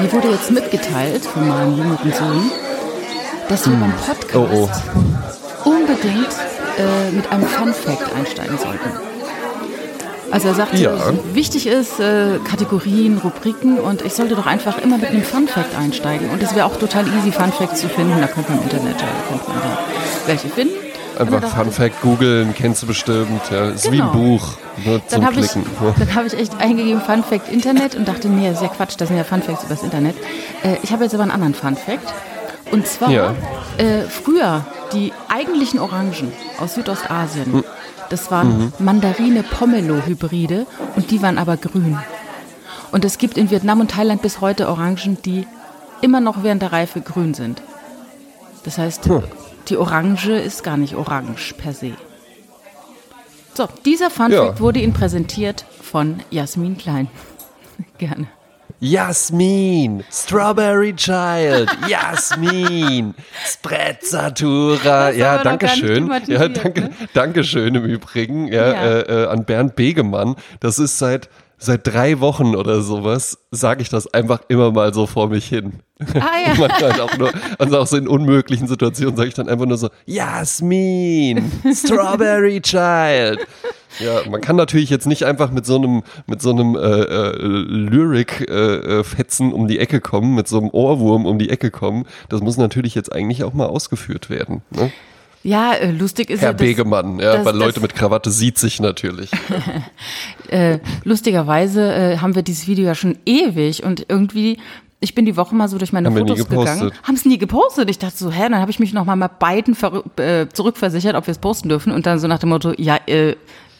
mir wurde jetzt mitgeteilt von meinem jüngeren Sohn, dass wir beim Podcast Oh, unbedingt äh, mit einem Fun Fact einsteigen sollten. Also er sagte, Ja. wichtig ist äh, Kategorien, Rubriken und ich sollte doch einfach immer mit einem Fun Fact einsteigen. Und es wäre auch total easy, Fun Facts zu finden. Da könnte man im Internet, da könnte man da welche finden. Einfach Fun Fact googeln, kennst du bestimmt. Ja, ist wie Genau. ein Buch ne, Dann habe ich, dann hab ich echt eingegeben Fun Fact Internet und dachte, nee, das ist ja Quatsch, das sind ja Fun Facts übers Internet. Äh, ich habe jetzt aber einen anderen Fun Fact. Und zwar, Ja. äh, früher, die eigentlichen Orangen aus Südostasien, Hm. das waren Mandarine-Pomelo-Hybride und die waren aber grün. Und es gibt in Vietnam und Thailand bis heute Orangen, die immer noch während der Reife grün sind. Das heißt, Hm. Die Orange ist gar nicht orange per se. So, dieser Fun Ja. Wurde Ihnen präsentiert von Jasmin Klein. Gerne. Jasmin, Strawberry Child, Jasmin, Sprezzatura. Ja, danke schön. Ja, danke, ne? danke schön im Übrigen ja, Ja. Äh, äh, an Bernd Begemann. Das ist seit seit drei Wochen oder sowas sage ich das einfach immer mal so vor mich hin. Ah ja. Manchmal halt auch nur, also auch so in unmöglichen Situationen sage ich dann einfach nur so, Jasmin, Strawberry Child. Ja, man kann natürlich jetzt nicht einfach mit so einem, mit so einem äh, äh, Lyrik-Fetzen um die Ecke kommen, mit so einem Ohrwurm um die Ecke kommen. Das muss natürlich jetzt eigentlich auch mal ausgeführt werden. Ne? Ja, äh, lustig ist Herr ja, dass, Begemann, ja, das- weil Leute das- mit Krawatte sieht sich natürlich. äh, lustigerweise äh, haben wir dieses Video ja schon ewig und irgendwie ich bin die Woche mal so durch meine Haben Fotos gegangen, haben es nie gepostet. Ich dachte so, hä, dann habe ich mich noch mal bei beiden äh, zurückversichert, ob wir es posten dürfen und dann so nach dem Motto, ja, äh,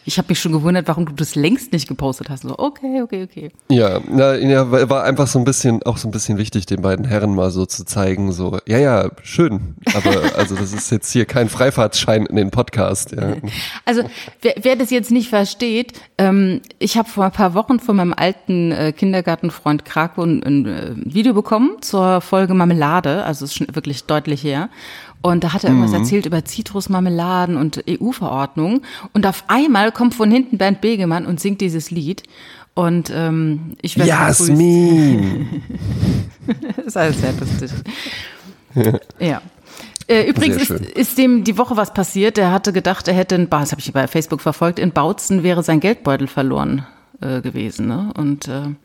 ich habe mich schon gewundert, warum du das längst nicht gepostet hast. So, okay, okay, okay. Ja, na, ja, war einfach so ein bisschen, auch so ein bisschen wichtig, den beiden Herren mal so zu zeigen, so, ja, ja, schön, aber also das ist jetzt hier kein Freifahrtschein in den Podcast, ja. Also wer, wer das jetzt nicht versteht, ähm, ich habe vor ein paar Wochen von meinem alten äh, Kindergartenfreund Krako ein, ein äh, Video bekommen zur Folge Marmelade, also ist schon wirklich deutlich her. Und da hat er irgendwas erzählt über Zitrusmarmeladen und EU-Verordnungen. Und auf einmal kommt von hinten Bernd Begemann und singt dieses Lied. Und ähm, ich werde. Jasmin! Das ist alles sehr lustig. ja. Äh, übrigens ist, ist dem die Woche was passiert. Er hatte gedacht, er hätte, in, das habe ich bei Facebook verfolgt, in Bautzen wäre sein Geldbeutel verloren äh, gewesen. Ne? Und äh,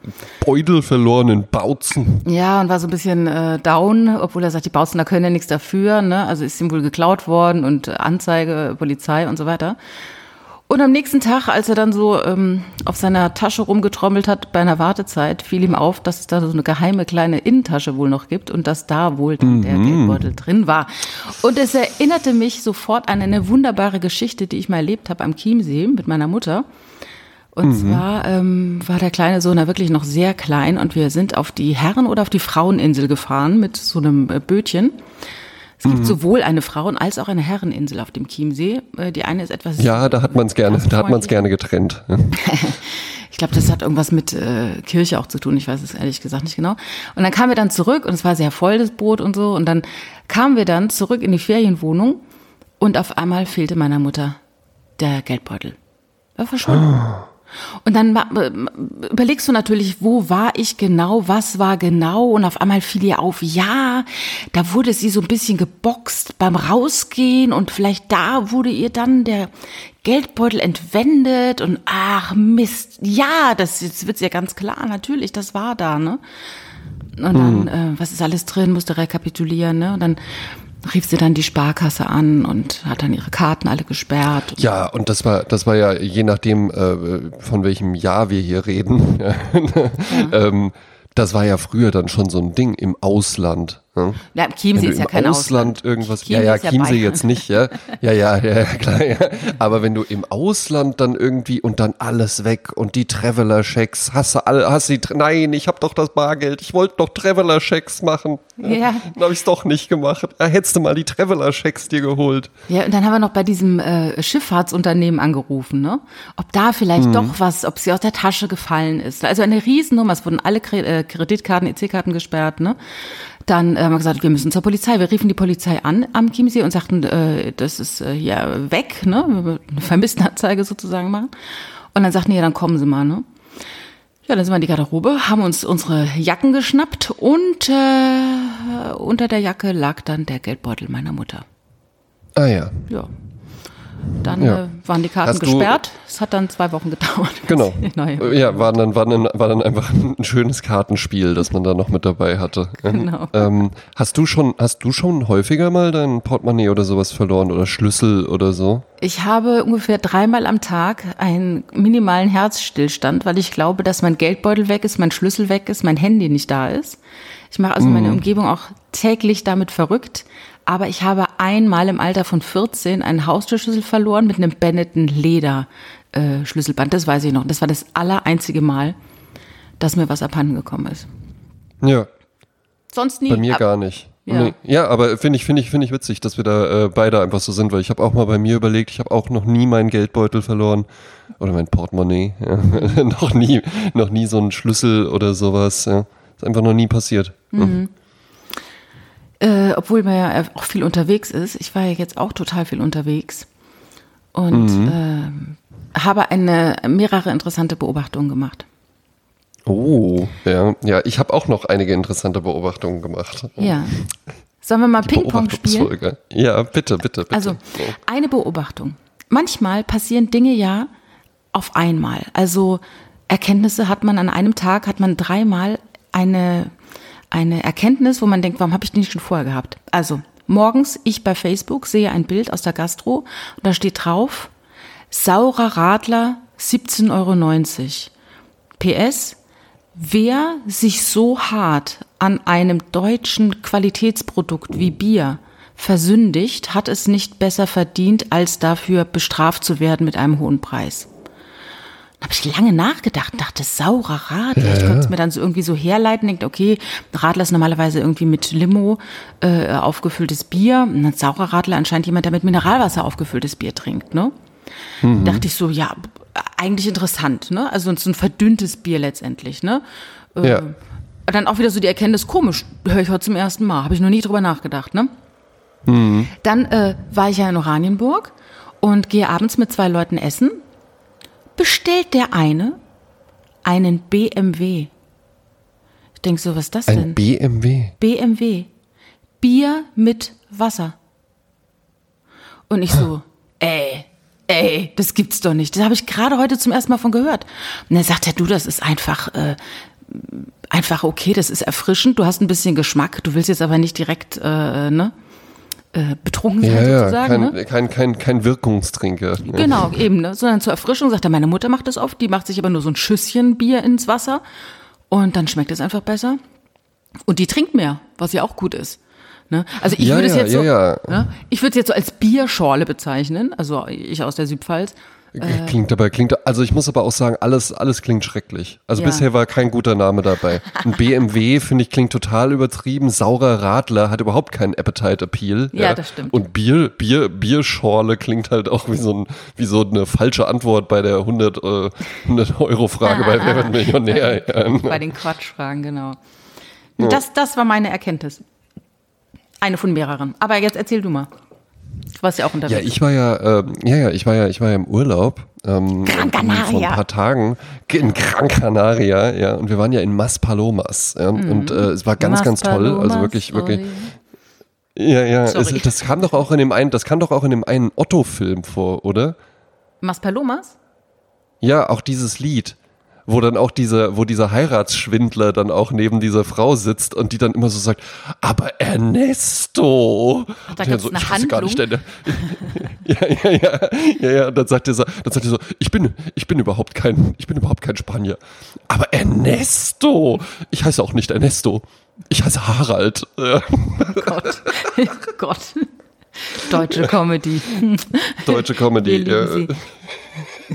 Beutel verloren in Bautzen. ja, und war so ein bisschen äh, down, obwohl er sagt, die Bautzener können ja nichts dafür. Ne? Also ist ihm wohl geklaut worden und äh, Anzeige, Polizei und so weiter. Und am nächsten Tag, als er dann so ähm, auf seiner Tasche rumgetrommelt hat bei einer Wartezeit, fiel ihm auf, dass es da so eine geheime kleine Innentasche wohl noch gibt und dass da wohl dann der Geldbeutel drin war. Und es erinnerte mich sofort an eine wunderbare Geschichte, die ich mal erlebt habe am Chiemsee mit meiner Mutter. Und zwar ähm, war der kleine Sohn da wirklich noch sehr klein und wir sind auf die Herren- oder auf die Fraueninsel gefahren mit so einem äh, Bötchen. Es gibt sowohl eine Frauen- als auch eine Herreninsel auf dem Chiemsee. Äh, Die eine ist etwas. Ja, da hat man es gerne, da hat man es gerne getrennt. Ich glaube, das hat irgendwas mit äh, Kirche auch zu tun. Ich weiß es ehrlich gesagt nicht genau. Und dann kamen wir dann zurück und es war sehr voll, das Boot und so. Und dann kamen wir dann zurück in die Ferienwohnung und auf einmal fehlte meiner Mutter der Geldbeutel. War verschwunden. Und dann überlegst du natürlich, wo war ich genau, was war genau und auf einmal fiel ihr auf, ja, da wurde sie so ein bisschen geboxt beim Rausgehen und vielleicht da wurde ihr dann der Geldbeutel entwendet und ach Mist, ja, das jetzt wird's ja ganz klar, natürlich, das war da, ne? Und dann, äh, was ist alles drin, musste rekapitulieren, ne? Und dann rief sie dann die Sparkasse an und hat dann ihre Karten alle gesperrt. Ja, und das war, das war ja je nachdem, äh, von welchem Jahr wir hier reden. ähm, das war ja früher dann schon so ein Ding im Ausland. Ja, Chiemsee Wenn du ist ja kein Ausland Ausland. irgendwas, Chiemsee ja, ja, ja Chiemsee Bayern. jetzt nicht, ja, ja, ja, ja, ja, klar, ja. Aber wenn du im Ausland dann irgendwie und dann alles weg und die Traveler-Checks, hast du alle, hast die, nein, ich hab doch das Bargeld, ich wollte doch Traveler-Checks machen. Ja. Dann habe ich's doch nicht gemacht. Da hättest du mal die Traveler-Checks dir geholt. Ja, und dann haben wir noch bei diesem äh, Schifffahrtsunternehmen angerufen, ne? Ob da vielleicht Mhm. doch was, ob sie aus der Tasche gefallen ist. Also eine Riesennummer, es wurden alle äh, Kreditkarten, EC-Karten gesperrt, ne? Dann äh, haben wir gesagt, wir müssen zur Polizei. Wir riefen die Polizei an am Chiemsee und sagten, äh, das ist äh, hier weg, ne? Eine Vermisstenanzeige sozusagen machen. Und dann sagten die, ja, dann kommen Sie mal, ne? Ja, dann sind wir in die Garderobe, haben uns unsere Jacken geschnappt und äh, unter der Jacke lag dann der Geldbeutel meiner Mutter. Ah ja. Ja. Dann Ja. äh, waren die Karten Hast gesperrt. Es hat dann zwei Wochen gedauert. Genau. Neue. Ja, war dann, war, dann, war dann einfach ein schönes Kartenspiel, das man da noch mit dabei hatte. Genau. Ähm, hast du schon, hast du schon häufiger mal dein Portemonnaie oder sowas verloren oder Schlüssel oder so? Ich habe ungefähr dreimal am Tag einen minimalen Herzstillstand, weil ich glaube, dass mein Geldbeutel weg ist, mein Schlüssel weg ist, mein Handy nicht da ist. Ich mache also meine Umgebung auch täglich damit verrückt. Aber ich habe einmal im Alter von 14 einen Haustürschlüssel verloren mit einem Benetton Leder äh, Schlüsselband. Das weiß ich noch. Das war das aller einzige Mal, dass mir was abhanden gekommen ist. Ja, Sonst nie. bei mir gar nicht. Ja. Nee. ja aber finde ich, finde ich, finde ich witzig, dass wir da äh, beide einfach so sind, weil ich habe auch mal bei mir überlegt, ich habe auch noch nie meinen Geldbeutel verloren oder mein Portemonnaie, ja. noch nie, noch nie so einen Schlüssel oder sowas, ja. Ist einfach noch nie passiert. Äh, obwohl man ja auch viel unterwegs ist. Ich war ja jetzt auch total viel unterwegs und ähm, habe eine mehrere interessante Beobachtungen gemacht. Oh, ja, ja, ich habe auch noch einige interessante Beobachtungen gemacht. Ja. Sollen wir mal Ping-Pong spielen? Ja, bitte, bitte, bitte. Also, eine Beobachtung. Manchmal passieren Dinge ja auf einmal. Also Erkenntnisse hat man an einem Tag, hat man dreimal eine, eine Erkenntnis, wo man denkt, warum habe ich die nicht schon vorher gehabt? Also, morgens ich bei Facebook sehe ein Bild aus der Gastro und da steht drauf, saurer Radler 17,90 Euro. PS, wer sich so hart an einem deutschen Qualitätsprodukt wie Bier versündigt, hat es nicht besser verdient, als dafür bestraft zu werden mit einem hohen Preis. Da habe ich lange nachgedacht und dachte, saurer Radler. Ich konnte es mir dann so irgendwie so herleiten, denke, okay, Radler ist normalerweise irgendwie mit Limo äh, aufgefülltes Bier. Und ein saurer Radler anscheinend jemand, der mit Mineralwasser aufgefülltes Bier trinkt, ne? Dachte ich so, ja, eigentlich interessant, ne? Also so ein verdünntes Bier letztendlich, ne? Äh, Ja. Dann auch wieder so die Erkenntnis, komisch, höre ich heute zum ersten Mal, habe ich noch nie drüber nachgedacht, ne? Dann äh, war ich ja in Oranienburg und gehe abends mit zwei Leuten essen. Bestellt der eine einen BMW. Ich denke so, was ist das Ein denn? BMW. BMW. Bier mit Wasser. Und ich so, ey, ey, das gibt's doch nicht. Das habe ich gerade heute zum ersten Mal von gehört. Und er sagt er, du, das ist einfach, äh, einfach okay, das ist erfrischend, du hast ein bisschen Geschmack, du willst jetzt aber nicht direkt, äh, ne, äh, betrunken sein Ja, ja, sozusagen, kein, ne? kein, kein, kein Wirkungstrinker. Genau, eben, ne? Sondern zur Erfrischung sagt er, meine Mutter macht das oft, die macht sich aber nur so ein Schüsschen Bier ins Wasser und dann schmeckt es einfach besser. Und die trinkt mehr, was ja auch gut ist. Ne? Also ich Ja, würde es jetzt so, Ne? ich würde es jetzt so als Bierschorle bezeichnen, also ich aus der Südpfalz. Klingt dabei, klingt, also ich muss aber auch sagen, alles, alles klingt schrecklich. Also Ja. bisher war kein guter Name dabei. Ein BMW, finde ich, klingt total übertrieben. Saurer Radler hat überhaupt keinen Appetite-Appeal. Ja, das stimmt. Und Bier, Bier, Bierschorle klingt halt auch wie so, ein, wie so eine falsche Antwort bei der 100, äh, 100 Euro Frage bei Wer wird Millionär. Ja. Bei den Quatschfragen, genau. Das, das war meine Erkenntnis. Eine von mehreren. Aber jetzt erzähl du mal. Warst ja auch unterwegs. Ja, ich war ja, ähm, ja, ja, ich war ja, ich war ja im Urlaub. Ähm, Gran Canaria. Vor ein paar Tagen in Gran Canaria, ja, und wir waren ja in Maspalomas, ja, und äh, es war ganz, ganz toll, also Maspalomas, wirklich, wirklich. oi. Ja, ja, es, Sorry. das kam doch auch in dem einen, das kam doch auch in dem einen Otto-Film vor, oder? Maspalomas? Ja, auch dieses Lied, wo dann auch dieser, wo dieser Heiratsschwindler dann auch neben dieser Frau sitzt und die dann immer so sagt, aber Ernesto. Ach, da gab's so, eine ich wusste gar nicht, Handlung? der, ja, ja, ja, ja, ja, und dann sagt er so, dann sagt er so, ich bin, ich bin überhaupt kein, ich bin überhaupt kein Spanier. Aber Ernesto, ich heiße auch nicht Ernesto. Ich heiße Harald. Ja, Gott. Gott. Deutsche Comedy. deutsche Wir Comedy. lieben ja. sie.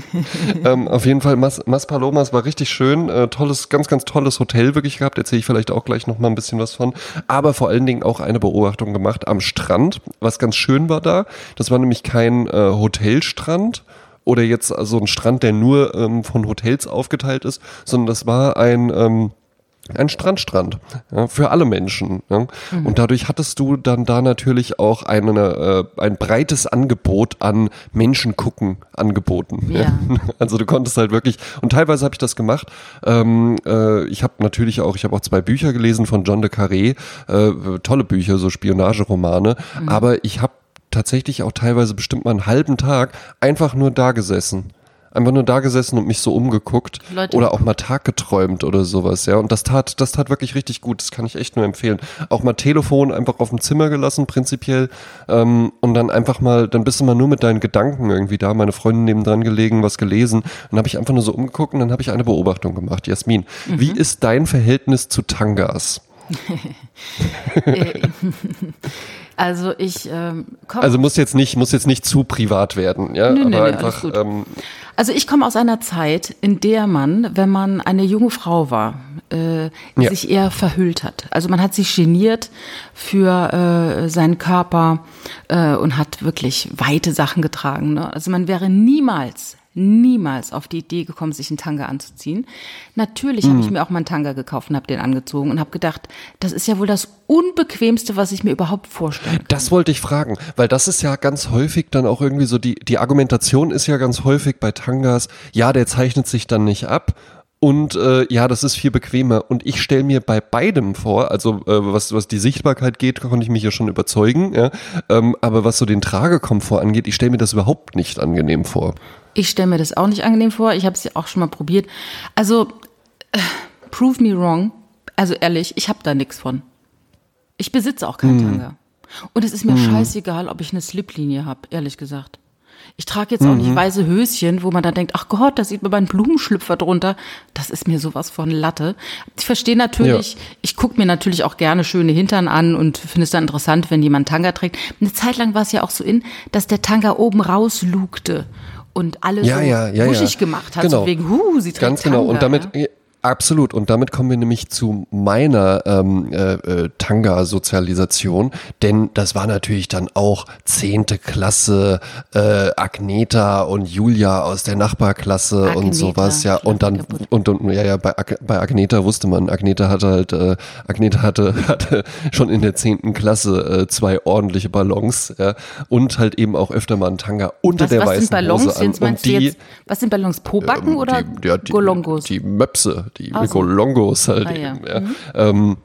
ähm, auf jeden Fall, Mas, Mas Palomas war richtig schön. Äh, tolles, ganz, ganz tolles Hotel wirklich gehabt. Erzähle ich vielleicht auch gleich noch mal ein bisschen was von. Aber vor allen Dingen auch eine Beobachtung gemacht am Strand, was ganz schön war da. Das war nämlich kein äh, Hotelstrand oder jetzt so ein Strand, der nur ähm, von Hotels aufgeteilt ist, sondern das war ein, ähm, ein Strandstrand ja, für alle Menschen. Ja. Mhm. Und dadurch hattest du dann da natürlich auch eine, äh, ein breites Angebot an Menschen gucken angeboten. Ja. Also du konntest halt wirklich, und teilweise habe ich das gemacht. Ähm, äh, ich habe natürlich auch, ich habe auch zwei Bücher gelesen von John de Carré, äh, tolle Bücher, so Spionageromane, mhm. aber ich habe tatsächlich auch teilweise bestimmt mal einen halben Tag einfach nur da gesessen einfach nur da gesessen und mich so umgeguckt Leute. oder auch mal Tag geträumt oder sowas, ja. Und das tat, das tat wirklich richtig gut. Das kann ich echt nur empfehlen. Auch mal Telefon einfach auf dem Zimmer gelassen, prinzipiell. Ähm, und dann einfach mal, dann bist du mal nur mit deinen Gedanken irgendwie da. Meine Freundin nebendran gelegen, was gelesen. Dann habe ich einfach nur so umgeguckt und dann habe ich eine Beobachtung gemacht. Jasmin, mhm. wie ist dein Verhältnis zu Tangas? Also ich ähm, komme. Also muss jetzt nicht muss jetzt nicht zu privat werden, ja. Nö, aber nö, einfach. Ähm, also ich komme aus einer Zeit, in der man, wenn man eine junge Frau war, äh, ja. sich eher verhüllt hat. Also man hat sich geniert für äh, seinen Körper äh, und hat wirklich weite Sachen getragen. Ne? Also man wäre niemals niemals auf die Idee gekommen, sich einen Tanga anzuziehen. Natürlich mhm. habe ich mir auch mal einen Tanga gekauft und habe den angezogen und habe gedacht, das ist ja wohl das unbequemste, was ich mir überhaupt vorstellen kann. Das wollte ich fragen, weil das ist ja ganz häufig dann auch irgendwie so die die Argumentation ist ja ganz häufig bei Tangas, ja, der zeichnet sich dann nicht ab und äh, ja, das ist viel bequemer. Und ich stelle mir bei beidem vor, also äh, was, was die Sichtbarkeit geht, konnte ich mich ja schon überzeugen, ja. Ähm, aber was so den Tragekomfort angeht, ich stelle mir das überhaupt nicht angenehm vor. Ich stelle mir das auch nicht angenehm vor. Ich habe es ja auch schon mal probiert. Also, äh, prove me wrong. Also ehrlich, ich habe da nichts von. Ich besitze auch keinen hm. Tanga. Und es ist mir hm. scheißegal, ob ich eine Sliplinie habe, ehrlich gesagt. Ich trage jetzt auch mhm. nicht weiße Höschen, wo man dann denkt, ach Gott, da sieht man meinen Blumenschlüpfer drunter. Das ist mir sowas von Latte. Ich verstehe natürlich, ja. ich gucke mir natürlich auch gerne schöne Hintern an und finde es dann interessant, wenn jemand Tanga trägt. Eine Zeit lang war es ja auch so in, dass der Tanga oben rauslugte und alles ja, so ja, ja, wuschig gemacht hat, genau. so wegen, huh, sie trägt Ganz Tanga, genau. Und damit, Absolut. Und damit kommen wir nämlich zu meiner ähm, äh, äh, Tanga-Sozialisation, denn das war natürlich dann auch zehnte Klasse, äh, Agneta und Julia aus der Nachbarklasse Agneta, und sowas, ja. Und dann und, und ja, ja, bei, bei Agneta wusste man, Agneta hatte halt, äh, Agneta hatte, hatte schon in der zehnten Klasse äh, zwei ordentliche Ballons, ja, und halt eben auch öfter mal einen Tanga unter was, der was weißen sind Ballons? Hose an. Und die, jetzt, was sind Ballons? Pobacken ähm, oder die, ja, die, Golongos? Die Möpse die ah, Mikolongos halt ah, eben. Ja. Mhm. Ähm,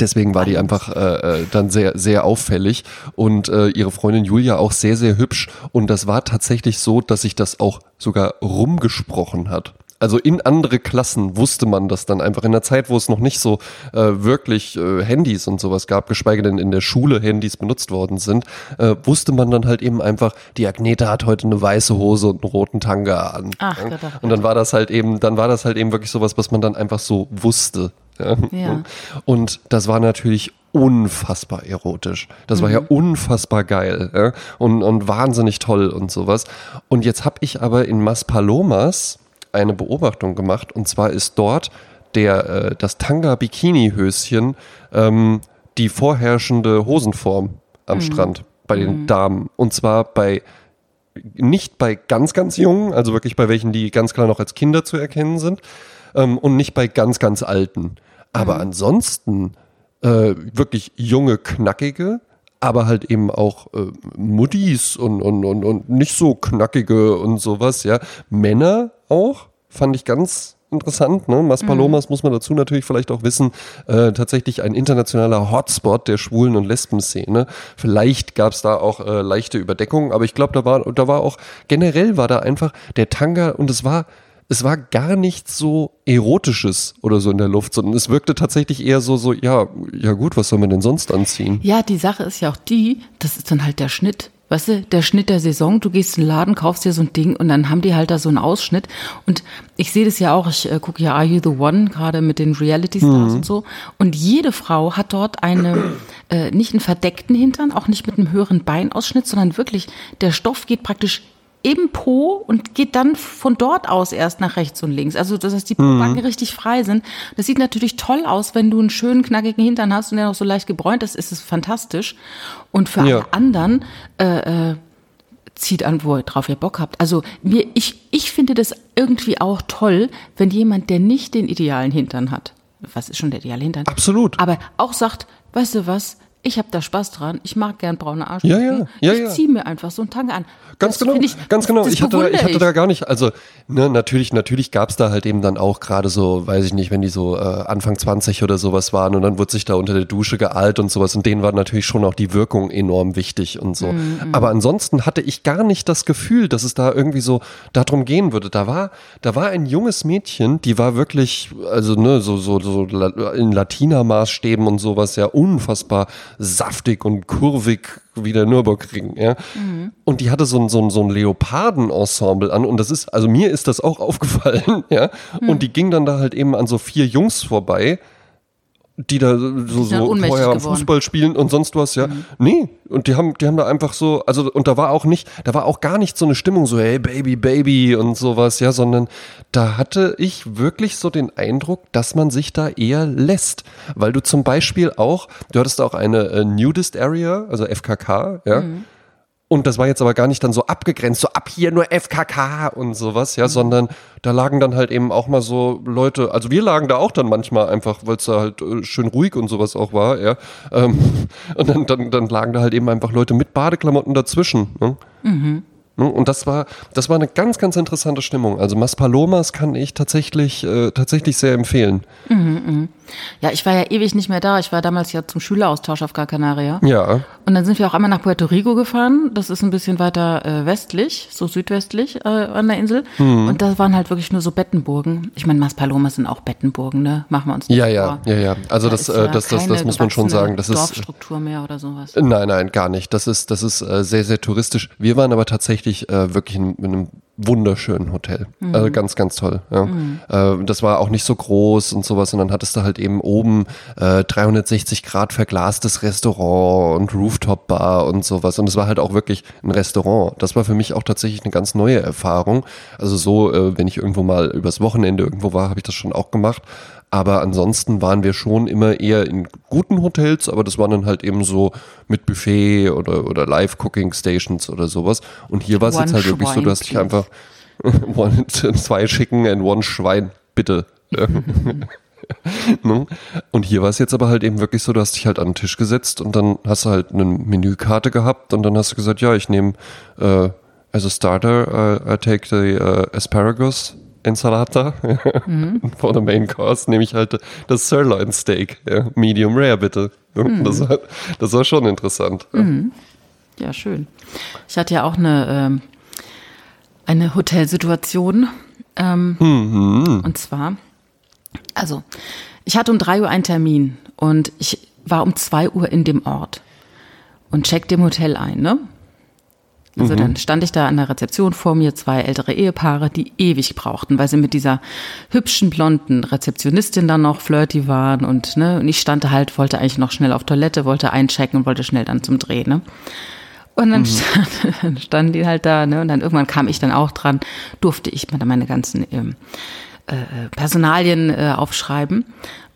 Deswegen war die einfach äh, äh, dann sehr, sehr auffällig und äh, ihre Freundin Julia auch sehr, sehr hübsch. Und das war tatsächlich so, dass sich das auch sogar rumgesprochen hat also in andere Klassen wusste man das dann einfach in der Zeit, wo es noch nicht so äh, wirklich äh, Handys und sowas gab, geschweige denn in der Schule Handys benutzt worden sind, äh, wusste man dann halt eben einfach, die Agneta hat heute eine weiße Hose und einen roten Tanga an. Ach, ja? Gott, und dann war das halt eben, dann war das halt eben wirklich sowas, was man dann einfach so wusste. Ja. ja. Und das war natürlich unfassbar erotisch. Das mhm. war ja mhm. unfassbar geil ja? und, und wahnsinnig toll und sowas. Und jetzt habe ich aber in Maspalomas eine Beobachtung gemacht und zwar ist dort der, äh, das Tanga-Bikini-Höschen ähm, die vorherrschende Hosenform am mhm. Strand bei den mhm. Damen. Und zwar bei nicht bei ganz, ganz jungen, also wirklich bei welchen, die ganz klar noch als Kinder zu erkennen sind, ähm, und nicht bei ganz, ganz alten. Aber mhm. ansonsten äh, wirklich junge, knackige, aber halt eben auch äh, Muttis und, und, und, und nicht so knackige und sowas, ja. Männer auch, fand ich ganz interessant. Ne? Maspalomas mhm. muss man dazu natürlich vielleicht auch wissen, äh, tatsächlich ein internationaler Hotspot der Schwulen- und Lesben-Szene. Vielleicht gab es da auch äh, leichte Überdeckungen, aber ich glaube, da war, da war auch, generell war da einfach der Tanga und es war, es war gar nichts so Erotisches oder so in der Luft, sondern es wirkte tatsächlich eher so, so, ja, ja gut, was soll man denn sonst anziehen? Ja, die Sache ist ja auch die, das ist dann halt der Schnitt. Weißt du, der Schnitt der Saison, du gehst in den Laden, kaufst dir so ein Ding und dann haben die halt da so einen Ausschnitt. Und ich sehe das ja auch, ich äh, gucke ja Are You the One, gerade mit den Reality Stars mhm. und so. Und jede Frau hat dort eine, äh, nicht einen verdeckten Hintern, auch nicht mit einem höheren Beinausschnitt, sondern wirklich, der Stoff geht praktisch im Po und geht dann von dort aus erst nach rechts und links. Also, dass heißt, die Pobacken mhm. richtig frei sind. Das sieht natürlich toll aus, wenn du einen schönen, knackigen Hintern hast und der noch so leicht gebräunt ist, ist es fantastisch. Und für ja. alle anderen, äh, äh, zieht an, wo ihr drauf ihr Bock habt. Also mir, ich, ich finde das irgendwie auch toll, wenn jemand, der nicht den idealen Hintern hat, was ist schon der ideale Hintern? Absolut. Aber auch sagt, weißt du was, ich habe da Spaß dran, ich mag gern braune Arsch. Ja, ja, ja, ich ja. ziehe mir einfach so einen Tanga an. Ganz Das genau, ich, ganz genau. Ich hatte, da, ich hatte da gar nicht, also ne, natürlich, natürlich gab's da halt eben dann auch gerade so, weiß ich nicht, wenn die so äh, Anfang 20 oder sowas waren und dann wurde sich da unter der Dusche gealt und sowas und denen war natürlich schon auch die Wirkung enorm wichtig und so. Mhm, Aber ansonsten hatte ich gar nicht das Gefühl, dass es da irgendwie so darum gehen würde. Da war, da war ein junges Mädchen, die war wirklich, also ne, so, so, so in Latina-Maßstäben und sowas ja unfassbar saftig und kurvig wie der Nürburgring, ja. Und die hatte so ein, so ein, so ein Leoparden-Ensemble an und das ist, also mir ist das auch aufgefallen, ja. Und die ging dann da halt eben an so vier Jungs vorbei, die da so, so vorher am geworden. Fußball spielen und sonst was, ja. Nee, und die haben, die haben da einfach so, also, und da war auch nicht, da war auch gar nicht so eine Stimmung so, hey, Baby, Baby und sowas, ja, sondern da hatte ich wirklich so den Eindruck, dass man sich da eher lässt. Weil du zum Beispiel auch, du hattest auch eine äh, Nudist Area, also FKK, ja. Und das war jetzt aber gar nicht dann so abgegrenzt, so ab hier nur FKK und sowas, ja, sondern da lagen dann halt eben auch mal so Leute, also wir lagen da auch dann manchmal einfach, weil es da halt äh, schön ruhig und sowas auch war, ja. Ähm, und dann, dann, dann lagen da halt eben einfach Leute mit Badeklamotten dazwischen. Ne? Ne? Und das war, das war eine ganz, ganz interessante Stimmung. Also Maspalomas kann ich tatsächlich, äh, tatsächlich sehr empfehlen. Ja, ich war ja ewig nicht mehr da. Ich war damals ja zum Schüleraustausch auf Gran Canaria. Ja. Und dann sind wir auch einmal nach Puerto Rico gefahren. Das ist ein bisschen weiter äh, westlich, so südwestlich äh, an der Insel. Hm. Und da waren halt wirklich nur so Bettenburgen. Ich meine, Maspalomas sind auch Bettenburgen, ne? Machen wir uns nicht Ja, ja, vor. ja, ja. Also Da das, äh, ja das, das, das muss man schon sagen. Das ist, Dorfstruktur mehr oder sowas. Nein, nein, gar nicht. Das ist, das ist äh, sehr, sehr touristisch. Wir waren aber tatsächlich äh, wirklich in, in einem wunderschönen Hotel. Also ganz, ganz toll. Ja. Äh, das war auch nicht so groß und sowas, und dann hattest du halt eben oben äh, 360 Grad verglastes Restaurant und Rooftop-Bar und sowas. Und es war halt auch wirklich ein Restaurant. Das war für mich auch tatsächlich eine ganz neue Erfahrung. Also so, äh, wenn ich irgendwo mal übers Wochenende irgendwo war, habe ich das schon auch gemacht. Aber ansonsten waren wir schon immer eher in guten Hotels, aber das waren dann halt eben so mit Buffet oder, oder Live-Cooking-Stations oder sowas. Und hier war es jetzt halt wirklich so, du hast dich Schwein, einfach one, zwei Chicken and one Schwein, bitte. Ne? Und hier war es jetzt aber halt eben wirklich so, du hast dich halt an den Tisch gesetzt und dann hast du halt eine Menükarte gehabt und dann hast du gesagt, ja, ich nehme äh, as a starter, uh, I take the uh, asparagus Ensalata. Und For the main course nehme ich halt das Sirloin Steak, ja, medium rare bitte. Das, war, das war schon interessant. Ja, schön. Ich hatte ja auch eine, ähm, eine Hotelsituation. Ähm, Und zwar, also, ich hatte um 3 Uhr einen Termin und ich war um 2 Uhr in dem Ort und check dem Hotel ein, ne? Also dann stand ich da an der Rezeption vor mir, zwei ältere Ehepaare, die ewig brauchten, weil sie mit dieser hübschen blonden Rezeptionistin dann noch flirty waren und ne, und ich stand da halt, wollte eigentlich noch schnell auf Toilette, wollte einchecken und wollte schnell dann zum Dreh, ne? Und dann, stand, dann standen die halt da, ne? Und dann irgendwann kam ich dann auch dran, durfte ich mir dann meine ganzen ähm, äh, Personalien äh, aufschreiben.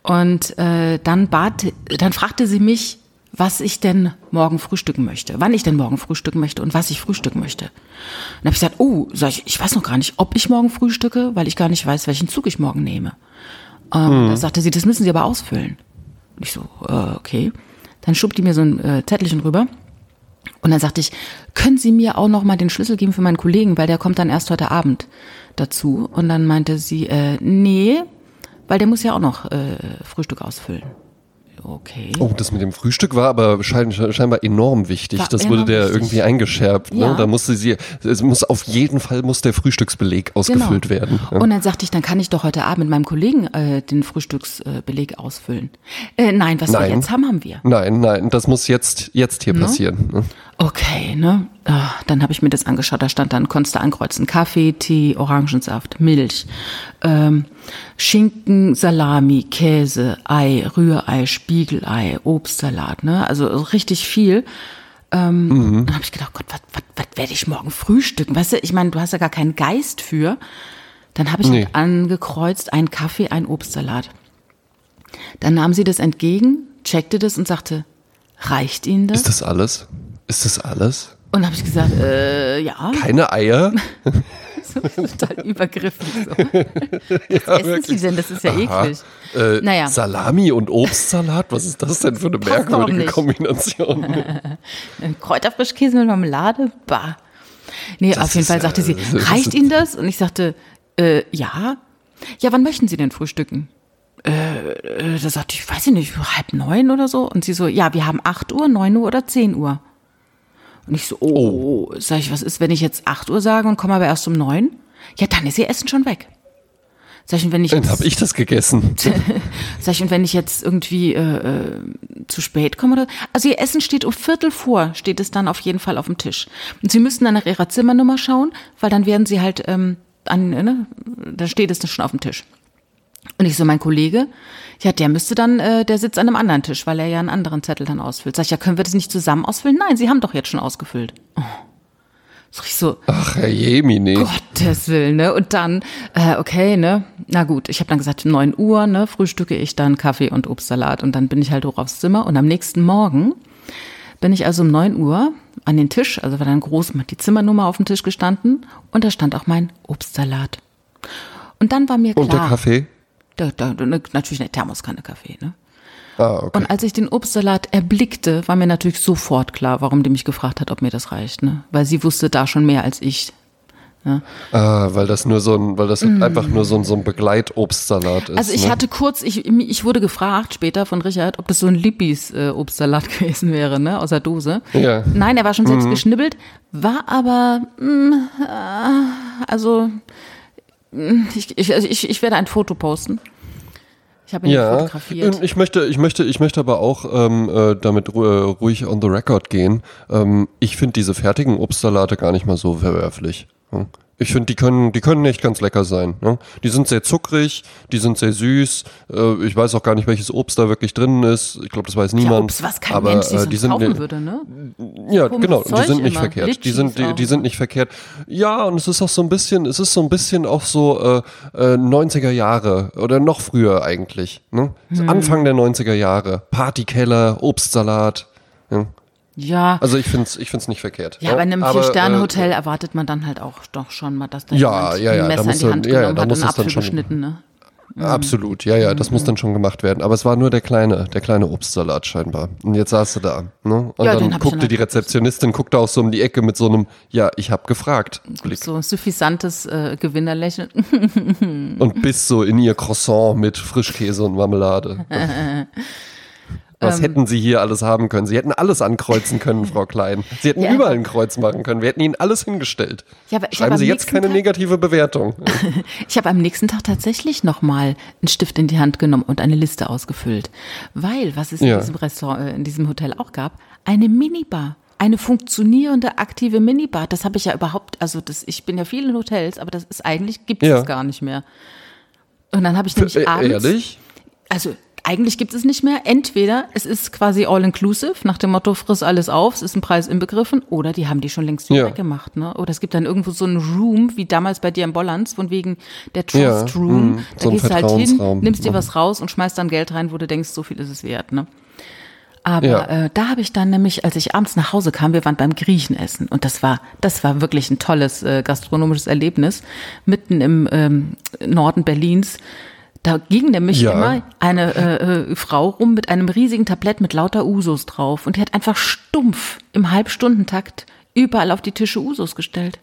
Und äh, dann bat, dann fragte sie mich, was ich denn morgen frühstücken möchte, wann ich denn morgen frühstücken möchte und was ich frühstücken möchte. Und dann habe ich gesagt, oh, sag ich, ich weiß noch gar nicht, ob ich morgen frühstücke, weil ich gar nicht weiß, welchen Zug ich morgen nehme. Ähm, Da sagte sie, das müssen Sie aber ausfüllen. Und ich so, äh, okay. Dann schob die mir so ein äh, Zettelchen rüber. Und dann sagte ich, können Sie mir auch noch mal den Schlüssel geben für meinen Kollegen, weil der kommt dann erst heute Abend dazu. Und dann meinte sie, äh, nee, weil der muss ja auch noch äh, Frühstück ausfüllen. Okay. Oh, das mit dem Frühstück war aber schein, scheinbar enorm wichtig. War das wurde der wichtig. irgendwie eingeschärft. Ne? Ja. Da musste sie, es muss auf jeden Fall muss der Frühstücksbeleg ausgefüllt werden. Ja. Genau. Und dann sagte ich, dann kann ich doch heute Abend mit meinem Kollegen äh, den Frühstücksbeleg ausfüllen. Äh, nein, was wir Nein. jetzt haben, haben wir. Nein, nein, das muss jetzt, jetzt hier passieren. Ne? Okay, ne? Ah, dann habe ich mir das angeschaut. Da stand dann, konntest du ankreuzen. Kaffee, Tee, Orangensaft, Milch, ähm, Schinken, Salami, Käse, Ei, Rührei, Spiegelei, Obstsalat, ne? Also richtig viel. Ähm, Dann habe ich gedacht, Gott, was, was, was werde ich morgen frühstücken? Weißt du, ich meine, du hast ja gar keinen Geist für. Dann habe ich Nee. halt angekreuzt, ein Kaffee, ein Obstsalat. Dann nahm sie das entgegen, checkte das und sagte, reicht Ihnen das? Ist das alles? Ist das alles? Und habe ich gesagt, äh, ja. Keine Eier? Total übergriffig so. Was essen Sie denn? Das ist ja eklig. Äh, Naja. Salami und Obstsalat, was ist das denn für eine Passt merkwürdige. Kombination? Kräuterfrischkäse mit Marmelade? Bah. Nee, Das auf jeden Fall sagte äh, sie, reicht Ihnen das? Und ich sagte, äh, ja. Ja, wann möchten Sie denn frühstücken? Äh, äh, da sagte ich, weiß ich nicht, halb neun oder so. Und sie so, ja, wir haben 8 Uhr, 9 Uhr oder 10 Uhr. Und ich so, oh, sag ich, was ist, wenn ich jetzt 8 Uhr sage und komme aber erst um 9? Ja, dann ist ihr Essen schon weg. Sag ich, und wenn ich Dann habe ich das gegessen. Sag ich, und wenn ich jetzt irgendwie äh, äh, zu spät komme oder. Also ihr Essen steht um Viertel vor, steht es dann auf jeden Fall auf dem Tisch. Und Sie müssen dann nach Ihrer Zimmernummer schauen, weil dann werden Sie halt ähm, an, ne, da steht es dann schon auf dem Tisch. Und ich so, mein Kollege, ja, der müsste dann, äh, der sitzt an einem anderen Tisch, weil er ja einen anderen Zettel dann ausfüllt. Sag ich, ja, können wir das nicht zusammen ausfüllen? Nein, Sie haben doch jetzt schon ausgefüllt. Oh. Sag ich so, Ach, Herr Jemine. Gottes Willen, ne? Und dann, äh, okay, ne? Na gut, ich habe dann gesagt, 9 Uhr, ne? Frühstücke ich dann Kaffee und Obstsalat. Und dann bin ich halt hoch aufs Zimmer. Und am nächsten Morgen bin ich also um 9 Uhr an den Tisch, also war dann groß die Zimmernummer auf dem Tisch gestanden. Und da stand auch mein Obstsalat. Und dann war mir klar. Und der Kaffee? Da, da, da, natürlich eine Thermoskanne Kaffee, ne? Ah, okay. Und als ich den Obstsalat erblickte, war mir natürlich sofort klar, warum die mich gefragt hat, ob mir das reicht, ne? Weil sie wusste da schon mehr als ich. Ah, weil das nur so ein, weil das einfach nur so ein, so ein Begleitobstsalat ist. Mm. Also ich ne? hatte kurz, ich, ich wurde gefragt später von Richard, ob das so ein Lippis-Obstsalat gewesen wäre, ne, aus der Dose. Ja. Nein, er war schon selbst geschnibbelt, war aber, mh, äh, also ich, ich, also ich, ich werde ein Foto posten. Ich habe ihn Ja, fotografiert. und ich möchte, ich möchte, ich möchte aber auch ähm, äh, damit ru äh, ruhig on the record gehen. Ähm, ich finde diese fertigen Obstsalate gar nicht mal so verwerflich. Ja. Ich finde, die können, die können echt ganz lecker sein. Ne? Die sind sehr zuckrig, die sind sehr süß. Äh, ich weiß auch gar nicht, welches Obst da wirklich drin ist. Ich glaube, das weiß ja, niemand. Obst, was kein aber, Mensch sich äh, die sind kaufen würde, ne? Ja, komisches genau. Die Zeug sind nicht immer. verkehrt. Die Litchis sind, die, die sind nicht verkehrt. Ja, und es ist auch so ein bisschen, es ist so ein bisschen auch so äh, äh, 90er Jahre oder noch früher eigentlich. Ne? Hm. Anfang der 90er Jahre. Partykeller, Obstsalat. Ja. Ja. Also ich find's, ich find's nicht verkehrt. Ja, aber in einem Vier-Sterne-Hotel erwartet man dann halt auch doch schon mal, dass da Ja, ja, ja, ein Messer in die du- Hand ja, ja, genommen hat und es Apfel schon- geschnitten, ne? Äh, absolut. Ja, ja, das muss Mhm. dann schon gemacht werden. Aber es war nur der kleine, der kleine Obstsalat scheinbar. Und jetzt saß du da. Ne? Und Ja, dann guckte dann die Rezeptionistin, guckte auch so um die Ecke mit so einem, ja, ich hab gefragt. Blick. So ein suffisantes äh, Gewinnerlächeln. und bis so in ihr Croissant mit Frischkäse und Marmelade. Ähm. Was hätten Sie hier alles haben können? Sie hätten alles ankreuzen können, Frau Klein. Sie hätten Ja, überall ein Kreuz machen können. Wir hätten Ihnen alles hingestellt. Ja, Schreiben Sie jetzt keine Tag- negative Bewertung. Ich habe am nächsten Tag tatsächlich nochmal einen Stift in die Hand genommen und eine Liste ausgefüllt. Weil, was es in Ja. diesem Restaurant, äh, in diesem Hotel auch gab, eine Minibar. Eine funktionierende, aktive Minibar. Das habe ich ja überhaupt, also das, ich bin ja viel in Hotels, aber das ist eigentlich, gibt es Ja. gar nicht mehr. Und dann habe ich nämlich Äh, abends. ehrlich? Also eigentlich gibt es nicht mehr. Entweder es ist quasi all-inclusive, nach dem Motto, friss alles auf, es ist ein Preis inbegriffen, oder die haben die schon längst Ja. weggemacht. Ne? Oder es gibt dann irgendwo so einen Room, wie damals bei dir im Bollands, von wegen der Ja, Trust Room. mh, da so gehst du halt hin, nimmst dir Mhm. was raus und schmeißt dann Geld rein, wo du denkst, so viel ist es wert. Ne? Aber Ja. äh, da habe ich dann nämlich, als ich abends nach Hause kam, wir waren beim Griechenessen und das war, das war wirklich ein tolles äh, gastronomisches Erlebnis mitten im ähm, Norden Berlins. Da ging nämlich Ja. immer eine äh, äh, Frau rum mit einem riesigen Tablett mit lauter Usos drauf und die hat einfach stumpf im Halbstundentakt überall auf die Tische Usos gestellt.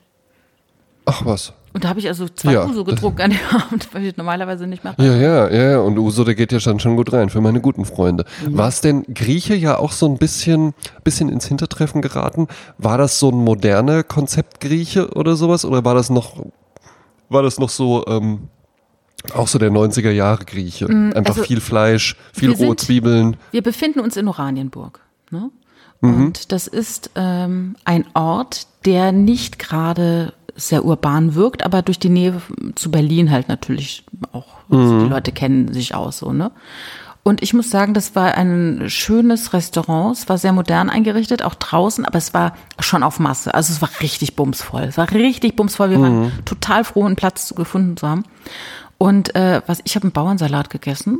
Ach was. Und da habe ich also zwei Ja, Uso getrunken an dem Abend, weil ich normalerweise nicht mache. Ja, ja, ja. Und Uso, der geht ja schon, schon gut rein für meine guten Freunde. War es denn Grieche ja auch so ein bisschen, bisschen ins Hintertreffen geraten? War das so ein moderne Konzept Grieche oder sowas? Oder war das noch, war das noch so, ähm, auch so der 90er Jahre Grieche? Einfach also viel Fleisch, viel rohe Zwiebeln. Wir befinden uns in Oranienburg. Ne? Mhm. Und das ist ähm, ein Ort, der nicht gerade sehr urban wirkt, aber durch die Nähe zu Berlin halt natürlich auch. Also Mhm. die Leute kennen sich aus so, ne? Und ich muss sagen, das war ein schönes Restaurant. Es war sehr modern eingerichtet, auch draußen, aber es war schon auf Masse. Also es war richtig bumsvoll. Es war richtig bumsvoll. Wir Mhm. waren total froh, einen Platz zu gefunden zu haben. Und äh, was ich habe einen Bauernsalat gegessen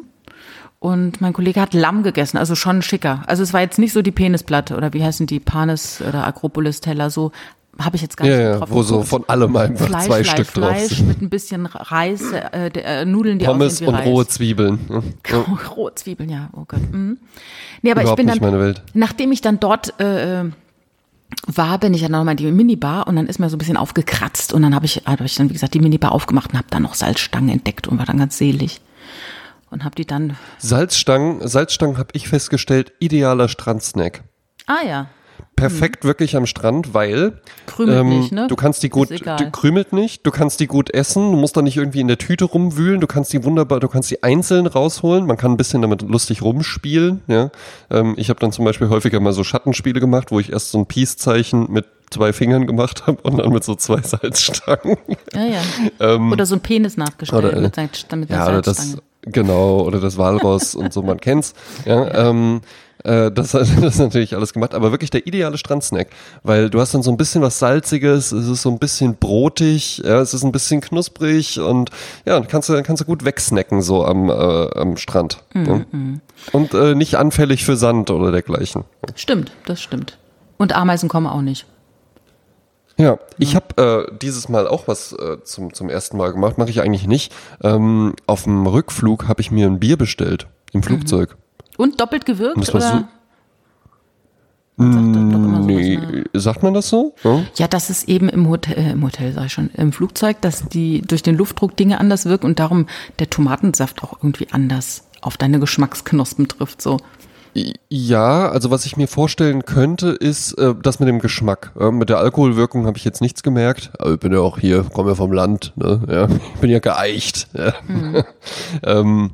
und mein Kollege hat Lamm gegessen, also schon schicker. Also es war jetzt nicht so die Penisplatte oder wie heißen die Panis oder Akropolis Teller so habe ich jetzt gar nicht ja, drauf wo so von allem einfach Fleisch, zwei Fleisch, Stück drauf Fleisch mit ein bisschen Reis, äh, äh, Nudeln, die Pommes aussehen wie und Reis. rohe Zwiebeln. ne? Ja. Rohe Zwiebeln, ja, oh Gott. Mhm. Nee, aber Überhaupt ich bin nicht dann, meine Welt. nachdem ich dann dort äh, war, bin ich dann nochmal in die Minibar und dann ist mir so ein bisschen aufgekratzt und dann habe ich, hab ich dann, wie gesagt, die Minibar aufgemacht und habe dann noch Salzstangen entdeckt und war dann ganz selig. Und habe die dann, Salzstangen, Salzstangen habe ich festgestellt, idealer Strandsnack. ah ja, Perfekt wirklich am Strand, weil Mhm. ähm, Krümelt nicht, ne? du kannst die gut, du krümelt nicht, du kannst die gut essen, du musst da nicht irgendwie in der Tüte rumwühlen, du kannst die wunderbar, du kannst die einzeln rausholen, man kann ein bisschen damit lustig rumspielen, ja. Ähm, ich habe dann zum Beispiel häufiger mal so Schattenspiele gemacht, wo ich erst so ein Peace-Zeichen mit zwei Fingern gemacht habe und dann mit so zwei Salzstangen. ja, ja. oder so ein Penis nachgestellt oder, äh, mit, mit Ja, oder das, Salzstange. genau, oder das Walross und so, man kennt's. Ja, ähm, äh, das, das ist natürlich alles gemacht, aber wirklich der ideale Strandsnack, weil du hast dann so ein bisschen was Salziges, es ist so ein bisschen brotig, ja, es ist ein bisschen knusprig und ja, kannst du, kannst du gut wegsnacken so am, äh, am Strand. ja. Und äh, nicht anfällig für Sand oder dergleichen. Stimmt, das stimmt. Und Ameisen kommen auch nicht. Ja, ich habe äh, dieses Mal auch was äh, zum, zum ersten Mal gemacht, mache ich eigentlich nicht. Ähm, auf dem Rückflug habe ich mir ein Bier bestellt im Flugzeug. Und doppelt gewirkt, war oder? so- sagt Nee, ne? sagt man das so? Ja? Ja, das ist eben im Hotel, äh, im Hotel sag ich schon, im Flugzeug, dass die durch den Luftdruck Dinge anders wirken und darum der Tomatensaft auch irgendwie anders auf deine Geschmacksknospen trifft. So. Ja, also was ich mir vorstellen könnte, ist äh, das mit dem Geschmack. Äh, mit der Alkoholwirkung habe ich jetzt nichts gemerkt. Aber ich bin ja auch hier, komme ja vom Land, ne? ja, ich bin ja geeicht. Ja. ähm,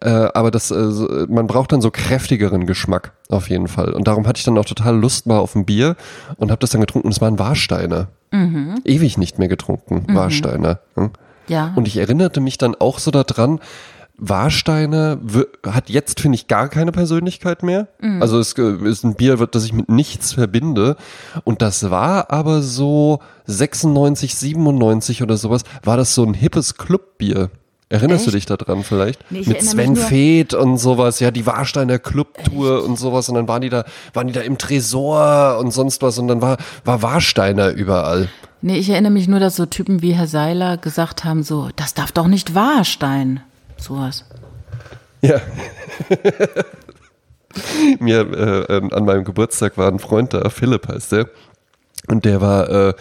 äh, aber das, äh, so- man braucht dann so kräftigeren Geschmack auf jeden Fall. Und darum hatte ich dann auch total Lust mal auf ein Bier und habe das dann getrunken. Das waren Warsteiner. Ewig nicht mehr getrunken, Warsteiner. Ja. Ja. Und ich erinnerte mich dann auch so daran, Warsteiner hat jetzt, finde ich, gar keine Persönlichkeit mehr. Also es äh, ist ein Bier, das ich mit nichts verbinde. Und das war aber so 96, 97 oder sowas, war das so ein hippes Clubbier. Erinnerst du Echt? dich daran vielleicht? Nee, mit Sven Feth und sowas, ja, die Warsteiner Clubtour und sowas. Und dann waren die da, waren die da im Tresor und sonst was. Und dann war, war Warsteiner überall. Nee, ich erinnere mich nur, dass so Typen wie Herr Seiler gesagt haben, so, das darf doch nicht wahr sein. Sowas. Ja. Mir äh, ähm, an meinem Geburtstag war ein Freund da, Philipp heißt der. Und der war, äh,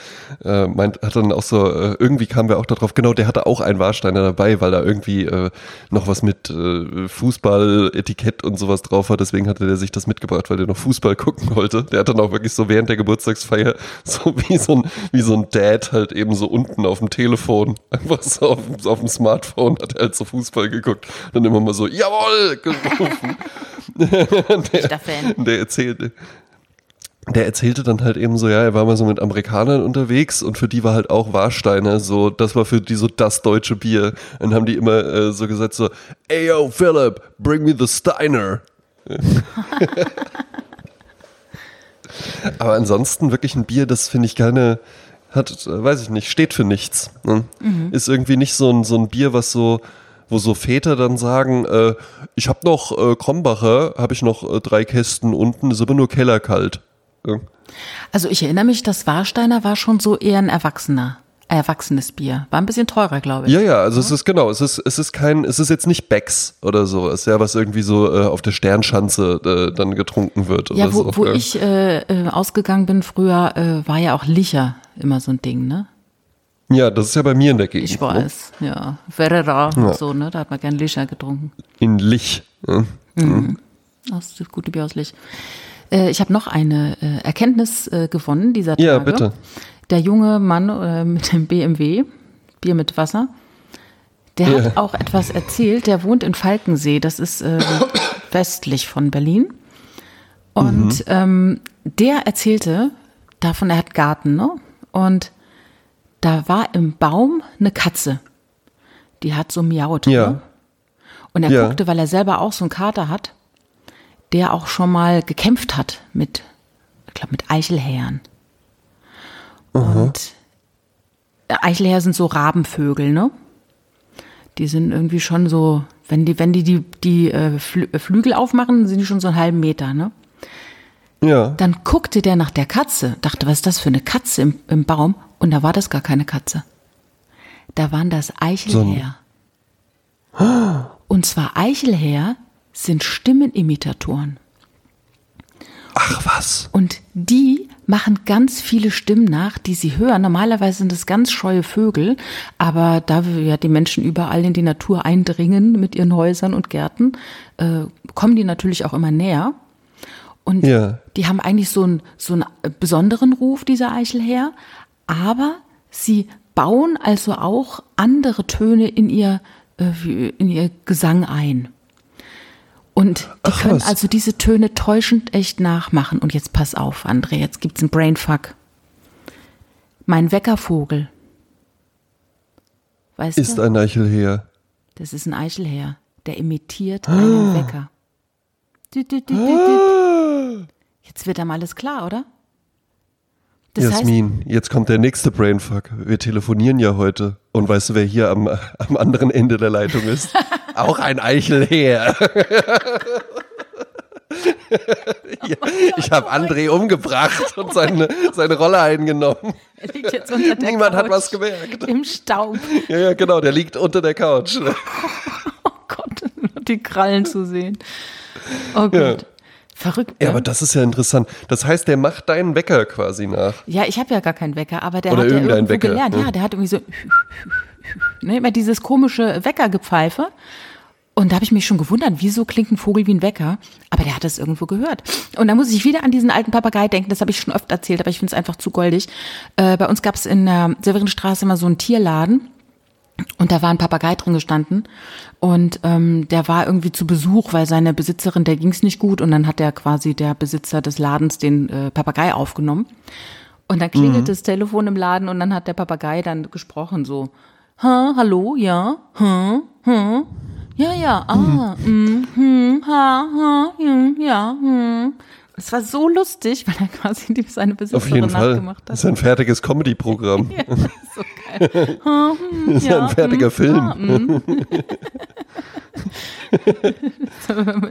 äh, meint, hat dann auch so, äh, irgendwie kamen wir auch darauf, genau, der hatte auch einen Warsteiner dabei, weil da irgendwie äh, noch was mit äh, Fußball, Etikett und sowas drauf war. Deswegen hatte der sich das mitgebracht, weil der noch Fußball gucken wollte. Der hat dann auch wirklich so während der Geburtstagsfeier so wie so ein, wie so ein Dad halt eben so unten auf dem Telefon, einfach so auf, dem- auf dem Smartphone hat er halt so Fußball geguckt. Dann immer mal so, jawohl, gerufen. Und der erzählte, der erzählte dann halt eben so, ja, er war mal so mit Amerikanern unterwegs und für die war halt auch Warsteiner so, das war für die so das deutsche Bier. Und haben die immer äh, so gesagt so, ey yo Philip, bring me the Steiner. Aber ansonsten wirklich ein Bier, das finde ich keine, hat, weiß ich nicht, steht für nichts. Ne? Ist irgendwie nicht so ein, so ein Bier, was so, wo so Väter dann sagen, äh, ich habe noch äh, Krombacher, habe ich noch äh, drei Kästen unten, ist aber nur kellerkalt. Ja. Also ich erinnere mich, das Warsteiner war schon so eher ein Erwachsener, erwachsenes Bier. War ein bisschen teurer, glaube ich. Ja, ja, also es ist genau, es ist, es ist kein, es ist jetzt nicht Becks oder so, es ist ja was irgendwie so äh, auf der Sternschanze äh, dann getrunken wird oder Ja, wo, so. wo ja. ich äh, äh, ausgegangen bin früher, äh, war ja auch Licher immer so ein Ding, ne? ja, das ist ja bei mir in der Gegend. Ich Ne? weiß, ja. Ferrera und so, ne? Da hat man gern Licher getrunken. In Lich. Ja. Das ist das gute Bier aus Lich. Äh, ich habe noch eine äh, Erkenntnis äh, gewonnen dieser Tage. Ja, bitte. Der junge Mann äh, mit dem BMW, Bier mit Wasser, der Ja. hat auch etwas erzählt. Der wohnt in Falkensee, das ist äh, westlich von Berlin. Und ähm, der erzählte davon, er hat Garten, ne? Und da war im Baum eine Katze. Die hat so miaut. Ja. Ne? Und er Ja. guckte, weil er selber auch so einen Kater hat, der auch schon mal gekämpft hat mit, ich glaube, mit Eichelhähern. Und Eichelhäher sind so Rabenvögel, ne? Die sind irgendwie schon so, wenn die, wenn die die, die äh, Flü- äh, Flügel aufmachen, sind die schon so einen halben Meter, ne? Ja. Dann guckte der nach der Katze, dachte, was ist das für eine Katze im, im Baum? Und da war das gar keine Katze. Da waren das Eichelhäher. Und zwar Eichelhäher sind Stimmenimitatoren. Ach was. Und die machen ganz viele Stimmen nach, die sie hören. Normalerweise sind es ganz scheue Vögel, aber da ja die Menschen überall in die Natur eindringen mit ihren Häusern und Gärten, äh, kommen die natürlich auch immer näher. Und Ja. die haben eigentlich so einen, so einen besonderen Ruf, dieser Eichelhäher, aber sie bauen also auch andere Töne in ihr, äh, in ihr Gesang ein. Und die Ach, können was. also diese Töne täuschend echt nachmachen. Und jetzt pass auf, André, jetzt gibt's einen Brainfuck. Mein Weckervogel. Weißt Ist du? ein Eichelheer. Das ist ein Eichelhäher. Der imitiert einen Wecker. Düt, düt, düt, düt. Jetzt wird einem alles klar, oder? Das heißt, Jasmin, jetzt kommt der nächste Brainfuck. Wir telefonieren ja heute. Und weißt du, wer hier am, am anderen Ende der Leitung ist? Auch ein Eichelheer. ja, ich habe André umgebracht und seine, seine Rolle eingenommen. er liegt jetzt unter der Niemand hat Couch was gemerkt. Im Staub. Ja, ja, genau, der liegt unter der Couch. Oh Gott, nur die Krallen zu sehen. Oh Gott. Ja. Verrückt. Ja, ne? aber das ist ja interessant. Das heißt, der macht deinen Wecker quasi nach. Ja, ich habe ja gar keinen Wecker, aber der Oder hat ja irgendwo Wecker, gelernt. Ja, der hat irgendwie so ne, immer dieses komische Weckergepfeife. Und da habe ich mich schon gewundert, wieso klingt ein Vogel wie ein Wecker? Aber der hat es irgendwo gehört. Und da muss ich wieder an diesen alten Papagei denken, das habe ich schon oft erzählt, aber ich finde es einfach zu goldig. Äh, bei uns gab es in der Severinstraße immer so einen Tierladen. Und da war ein Papagei drin gestanden und ähm, der war irgendwie zu Besuch, weil seine Besitzerin, der ging's nicht gut und dann hat der quasi der Besitzer des Ladens den äh, Papagei aufgenommen. Und dann klingelt das Telefon im Laden und dann hat der Papagei dann gesprochen so, ha, hallo, ja, hm, hm, ja, ja, ah, mm, hm, ha, ha, hm, ja, hm. Es war so lustig, weil er quasi die, seine Auf Besitzerin jeden Fall. nachgemacht Das hat. ist ein fertiges Comedy-Programm. Ja, das ist so geil. Ha, hm, Das ist ja, ein fertiger hm, Film. ah, hm.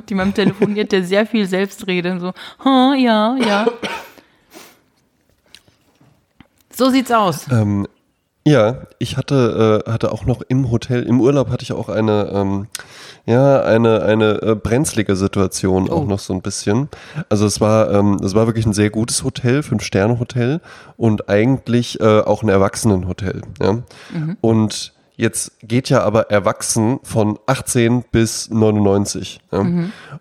die man telefoniert, der sehr viel Selbstrede. So, ha, ja, ja. So sieht's aus. Ähm, ja, ich hatte, äh, hatte auch noch im Hotel, im Urlaub hatte ich auch eine, ähm, ja, eine, eine äh, brenzlige Situation auch Oh. noch so ein bisschen. Also es war, ähm, es war wirklich ein sehr gutes Hotel, Fünf-Sterne-Hotel und eigentlich äh, auch ein Erwachsenenhotel. Ja? Und jetzt geht ja aber Erwachsen von 18 bis 99. Ja?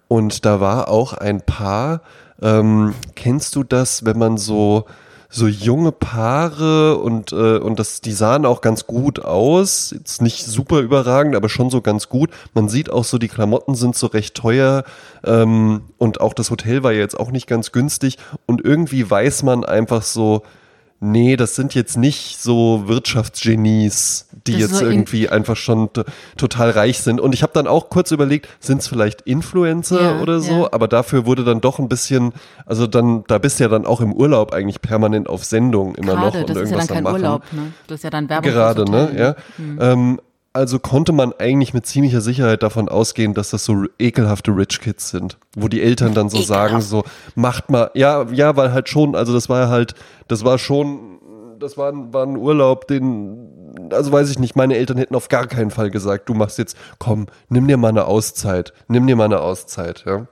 Und da war auch ein Paar, ähm, kennst du das, wenn man so so junge Paare und, äh, und das, die sahen auch ganz gut aus. Jetzt nicht super überragend, aber schon so ganz gut. Man sieht auch so, die Klamotten sind so recht teuer ähm, und auch das Hotel war ja jetzt auch nicht ganz günstig. Und irgendwie weiß man einfach so, nee, das sind jetzt nicht so Wirtschaftsgenies, die Das jetzt irgendwie einfach schon total reich sind. Und ich habe dann auch kurz überlegt, sind es vielleicht Influencer Ja, oder so? ja. Aber dafür wurde dann doch ein bisschen, also dann, da bist du ja dann auch im Urlaub eigentlich permanent auf Sendung immer noch Gerade, und das ist ja irgendwas dann kein Machen. Urlaub, ne? Das ist ja dann Werbung. Gerade, ne? Ja. Ähm, also konnte man eigentlich mit ziemlicher Sicherheit davon ausgehen, dass das so ekelhafte Rich Kids sind, wo die Eltern dann so sagen, so macht mal, ja, ja, weil halt schon, also das war halt, das war schon, das war, war ein Urlaub, den, also weiß ich nicht, meine Eltern hätten auf gar keinen Fall gesagt, du machst jetzt, komm, nimm dir mal eine Auszeit, nimm dir mal eine Auszeit, ja.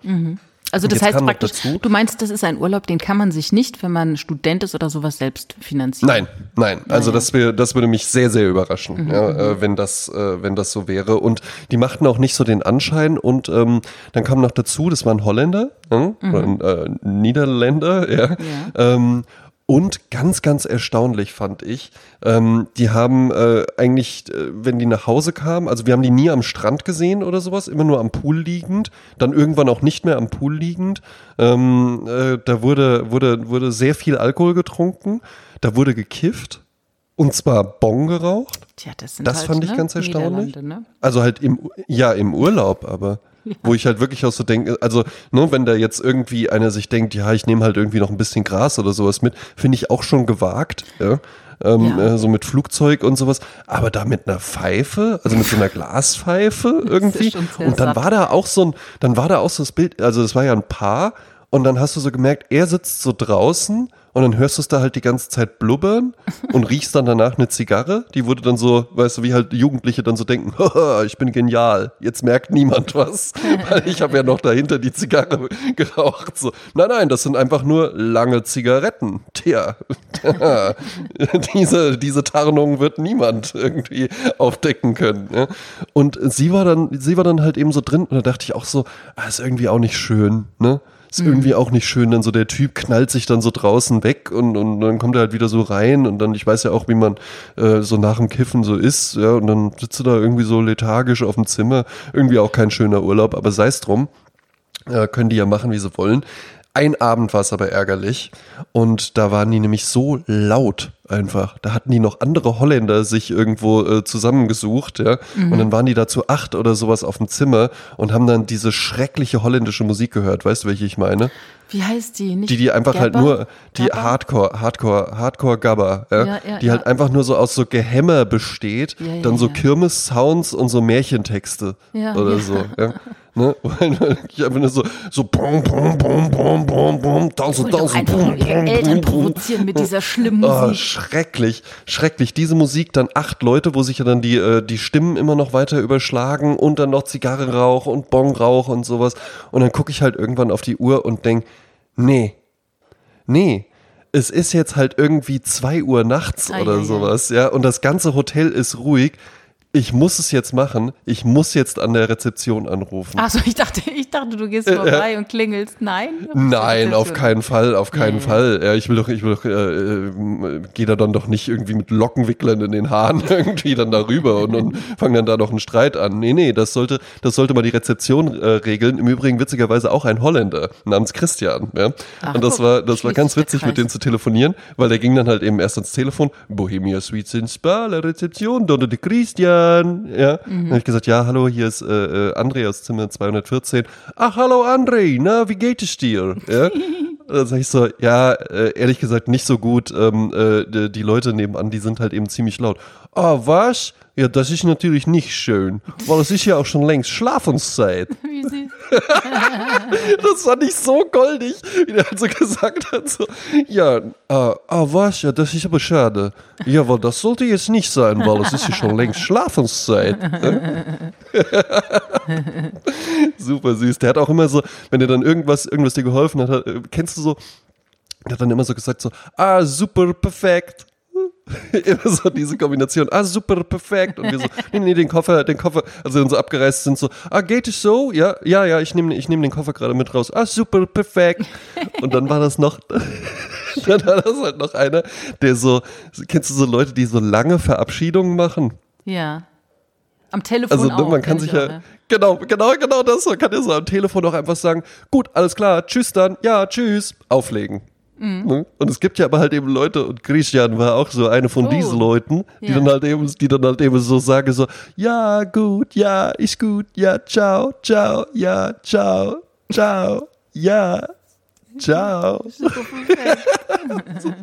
Also das heißt praktisch, dazu- du meinst, das ist ein Urlaub, den kann man sich nicht, wenn man Student ist oder sowas selbst finanzieren. Nein, nein. Also das, wär, das würde mich sehr, sehr überraschen, Mhm, ja, äh, wenn, das, äh, wenn das so wäre. Und die machten auch nicht so den Anschein. Und ähm, dann kam noch dazu, das waren Holländer ja, oder ein, äh, Niederländer, ja. Ähm, und ganz, ganz erstaunlich fand ich, ähm, die haben äh, eigentlich, äh, wenn die nach Hause kamen, also wir haben die nie am Strand gesehen oder sowas, immer nur am Pool liegend, dann irgendwann auch nicht mehr am Pool liegend. Ähm, äh, da wurde, wurde, wurde sehr viel Alkohol getrunken, da wurde gekifft und zwar Bon geraucht. Tja, das sind Das halt, fand ich ne? ganz erstaunlich. Ne? Also halt im, ja, im Urlaub, aber wo ich halt wirklich auch so denke, also, ne, wenn da jetzt irgendwie einer sich denkt, ja, ich nehme halt irgendwie noch ein bisschen Gras oder sowas mit, finde ich auch schon gewagt, ja. Ähm, Ja. Äh, so mit Flugzeug und sowas, aber da mit einer Pfeife, also mit so einer Glaspfeife irgendwie. Und dann war da auch so ein, dann war da auch so das Bild, also es war ja ein Paar Und dann hast du so gemerkt, er sitzt so draußen und dann hörst du es da halt die ganze Zeit blubbern und riechst dann danach eine Zigarre. Die wurde dann so, weißt du, wie halt Jugendliche dann so denken, ich bin genial, jetzt merkt niemand was, weil ich habe ja noch dahinter die Zigarre geraucht. So, nein, nein, das sind einfach nur lange Zigaretten. Tja, diese, diese Tarnung wird niemand irgendwie aufdecken können. Ja? Und sie war dann, sie war dann halt eben so drin und da dachte ich auch so, ah, ist irgendwie auch nicht schön, ne? Ist mhm. irgendwie auch nicht schön, denn so der Typ knallt sich dann so draußen weg und, und dann kommt er halt wieder so rein und dann, ich weiß ja auch, wie man äh, so nach dem Kiffen so ist, ja, und dann sitzt du da irgendwie so lethargisch auf dem Zimmer. Irgendwie auch kein schöner Urlaub, aber sei es drum. Äh, können die ja machen, wie sie wollen. Ein Abend war es aber ärgerlich und da waren die nämlich so laut einfach. Da hatten die noch andere Holländer sich irgendwo äh, zusammengesucht, ja. Mhm. Und dann waren die da zu acht oder sowas auf dem Zimmer und haben dann diese schreckliche holländische Musik gehört. Weißt du, welche ich meine? Wie heißt die? Nicht die, die einfach Gabba? halt nur, die Gabba? Hardcore, Hardcore, Hardcore Gabba, ja? Ja, ja, die halt einfach nur so aus so Gehämmer besteht, dann so Kirmes-Sounds und so Märchentexte oder so, ja. Ne? ich einfach nur so, so bom, bom, bom, bom, bom, bom, tanzen, tanzen, bom, ihre Eltern provozieren mit dieser schlimmen Musik. Oh, schrecklich, schrecklich. Diese Musik, dann acht Leute, wo sich ja dann die, äh, die Stimmen immer noch weiter überschlagen und dann noch Zigarrenrauch und Bongrauch und sowas. Und dann gucke ich halt irgendwann auf die Uhr und denk, nee, nee, es ist jetzt halt irgendwie zwei Uhr nachts ah, oder ja, sowas, ja, und das ganze Hotel ist ruhig ich muss es jetzt machen. Ich muss jetzt an der Rezeption anrufen. Achso, ich dachte, ich dachte, du gehst vorbei äh, und klingelst. Nein? Nein, auf keinen Fall, auf keinen nee. Fall. Ja, ich will doch, ich will doch, äh, äh, gehe da dann doch nicht irgendwie mit Lockenwicklern in den Haaren irgendwie dann darüber und, und fange dann da noch einen Streit an. Nee, nee, das sollte, das sollte mal die Rezeption äh, regeln. Im Übrigen witzigerweise auch ein Holländer namens Christian. Ja? Ach, und das war, das war ganz witzig, mit dem zu telefonieren, weil der ging dann halt eben erst ans Telefon. Bohemia Suites in Spa, la Rezeption, donde de Christian. Christian. Ja. Mhm. Dann habe ich gesagt, ja, hallo, hier ist äh, äh, André aus Zimmer 214. Ach, hallo André, na, wie geht es dir? Ja. Dann sage ich so, ja, äh, ehrlich gesagt nicht so gut. Ähm, äh, die Leute nebenan, die sind halt eben ziemlich laut. Ah, oh, was? Ja, das ist natürlich nicht schön, weil es ist ja auch schon längst Schlafenszeit. Wie süß. das fand ich so goldig, wie der halt so gesagt hat, so, ja, ah, ah, was, ja, das ist aber schade. Ja, weil das sollte jetzt nicht sein, weil es ist ja schon längst Schlafenszeit. Super süß. Der hat auch immer so, wenn er dann irgendwas, irgendwas dir geholfen hat, hat kennst du so, der hat dann immer so gesagt so, ah, super, perfekt. Immer so diese Kombination, ah, super, perfekt. Und wir so, nee, nee, den Koffer, den Koffer, also wir so abgereist sind, so, ah, geht es so? Ja, ja, ja, ich nehme ich nehm den Koffer gerade mit raus. Ah, super, perfekt. Und dann war das noch, dann war das halt noch einer, der so, kennst du so Leute, die so lange Verabschiedungen machen? Ja. Am Telefon also, auch, man kann sich ja, genau, genau, genau das, man kann ja so am Telefon auch einfach sagen, gut, alles klar, tschüss dann, ja, tschüss, auflegen. Mhm. Ne? Und es gibt ja aber halt eben Leute, und Christian war auch so eine von oh. diesen Leuten, die ja. dann halt eben, die dann halt eben so sagen so, ja, gut, ja, ist gut, ja, ciao, ciao, ja, ciao, ciao, ja, ciao. so,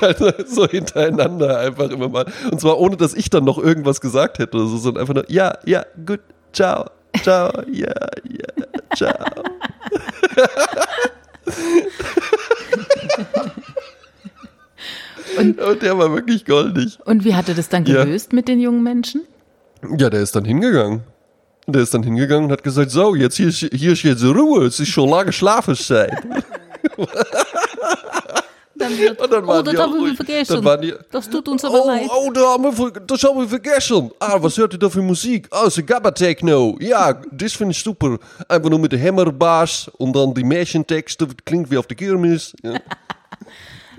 also so hintereinander einfach immer mal. Und zwar ohne, dass ich dann noch irgendwas gesagt hätte oder so, sondern einfach nur, ja, ja, gut, ciao, ciao, ja, ja, ciao. und, und, der war wirklich goldig. Und wie hat er das dann gelöst ja. mit den jungen Menschen? Ja, der ist dann hingegangen. Der ist dann hingegangen und hat gesagt, so, jetzt hier, hier ist jetzt Ruhe, es ist schon lange Schlafenszeit. Dann wird, und dann oh, das haben wir vergessen. Die, das tut uns aber oh, leid. Oh, da haben wir, das haben wir vergessen. Ah, was hört ihr da für Musik? Ah, so Gabba Techno. Ja, das finde ich super. Einfach nur mit der Hammerbass und dann die Märchentexte. Klingt wie auf der Kirmes. Ja.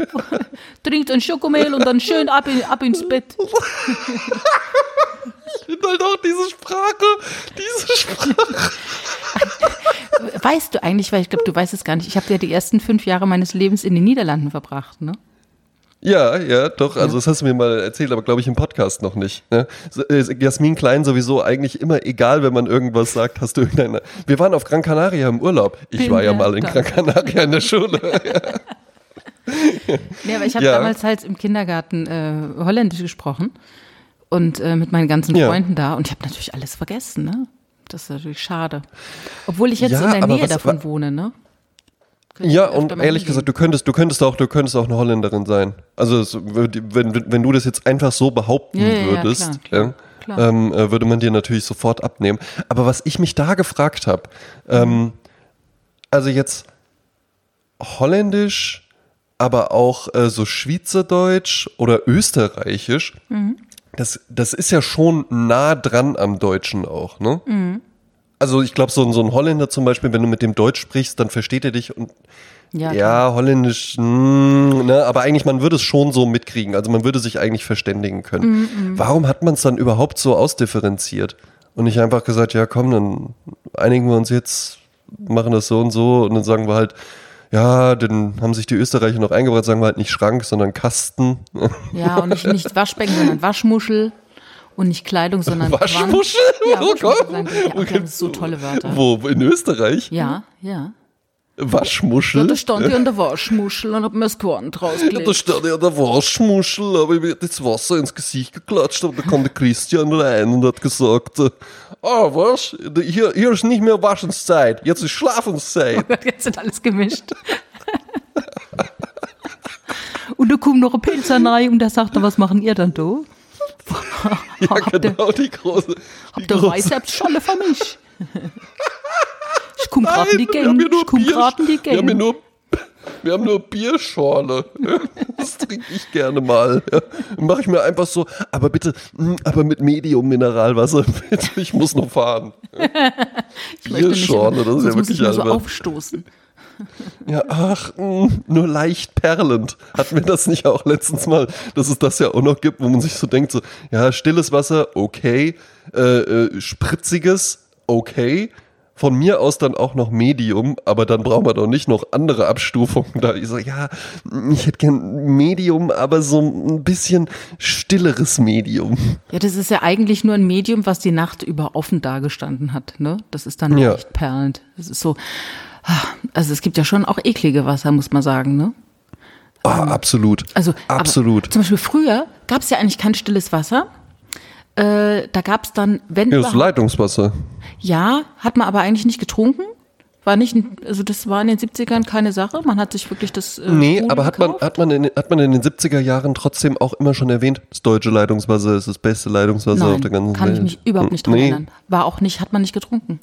Trinkt ein Schokomehl und dann schön ab, in, ab ins Bett. ich finde halt auch diese Sprache, diese Sprache. Weißt du eigentlich, weil ich glaube, du weißt es gar nicht, ich habe ja die ersten fünf Jahre meines Lebens in den Niederlanden verbracht, ne? Ja, ja, doch. Also das hast du mir mal erzählt, aber glaube ich im Podcast noch nicht. Ne? Äh, Jasmin Klein sowieso eigentlich immer egal, wenn man irgendwas sagt, hast du irgendeine. Wir waren auf Gran Canaria im Urlaub. Ich Bin war ja mal in Gran Canaria in der Schule. ja. Nee, aber ich habe ja. damals halt im Kindergarten äh, Holländisch gesprochen und äh, mit meinen ganzen Freunden ja. da und ich habe natürlich alles vergessen, ne? Das ist natürlich schade. Obwohl ich jetzt ja, in der Nähe davon wohne, ne? Könnte Ja, und ehrlich hingehen. gesagt, du könntest, du könntest auch, du könntest auch eine Holländerin sein. Also es, wenn, wenn, du das jetzt einfach so behaupten würdest, klar, klar, klar. Ähm, äh, würde man dir natürlich sofort abnehmen. Aber was ich mich da gefragt habe, ähm, also jetzt Holländisch, aber auch äh, so Schweizerdeutsch oder Österreichisch, Mhm. das, das ist ja schon nah dran am Deutschen auch, ne? Mhm. Also ich glaube, so, ein- so ein Holländer zum Beispiel, wenn du mit dem Deutsch sprichst, dann versteht er dich und Ja, ja, Holländisch, mh, ne, aber eigentlich, man würde es schon so mitkriegen. Also man würde sich eigentlich verständigen können. Warum hat man es dann überhaupt so ausdifferenziert? Und nicht einfach gesagt, ja komm, dann einigen wir uns jetzt, machen das so und so und dann sagen wir halt, ja, dann haben sich die Österreicher noch eingebracht, sagen wir halt nicht Schrank, sondern Kasten. Ja, und nicht, nicht Waschbecken, sondern Waschmuschel. Und nicht Kleidung, sondern Waschmuschel? Quant. Ja, Oh Waschmuschel Gott. sagen die. Ja, haben so tolle Wörter. Wo, in Österreich? Ja, ja. Waschmuschel? Ja, da stand ich an der Waschmuschel und hab mir das Quant Ja, da rausgelegt. stand ja der Waschmuschel, aber mir hat das Wasser ins Gesicht geklatscht, aber da kam der Christian rein und hat gesagt, äh, ah, was? Hier, hier ist nicht mehr Waschenszeit, jetzt ist Schlafenszeit. Oh Gott, jetzt sind alles gemischt. und da kommt noch ein Pilzer rein und der sagt dann, was machen ihr dann da? Ja, habt ihr, genau, die große. Die habt ihr große Rezeptscholle für mich? Ich komm grad in die nur Ich komm Bier- grad in die Wir haben hier nur, wir haben nur Bierschorle. Das trinke ich gerne mal. Ja. Mache ich mir einfach so, aber bitte, mm, aber mit Medium-Mineralwasser, ich muss noch fahren. Nicht, Bierschorle, das ist ja wirklich ich nur so aufstoßen. Ja, ach, mh, nur leicht perlend. Hatten wir das nicht auch letztens mal, dass es das ja auch noch gibt, wo man sich so denkt, so, ja, stilles Wasser, okay, äh, äh, spritziges, okay. Von mir aus dann auch noch Medium, aber dann brauchen wir doch nicht noch andere Abstufungen da. Ich so, ja, ich hätte gern Medium, aber so ein bisschen stilleres Medium. Ja, das ist ja eigentlich nur ein Medium, was die Nacht über offen dagestanden hat. Ne? Das ist dann Ja. leicht perlend. Das ist so. ah, Also es gibt ja schon auch eklige Wasser, muss man sagen. Ne? Oh, absolut. Also absolut. Zum Beispiel früher gab es ja eigentlich kein stilles Wasser. Äh, da gab es dann, wenn Ja, das Leitungswasser. ja, hat man aber eigentlich nicht getrunken. War nicht, also das war in den 70ern keine Sache. Man hat sich wirklich das. Äh, Nee, aber hat man, hat, man in, hat man in den 70er Jahren trotzdem auch immer schon erwähnt, das deutsche Leitungswasser ist das beste Leitungswasser auf der ganzen kann Welt. ich mich überhaupt nicht dran Nee. erinnern. War auch nicht, hat man nicht getrunken.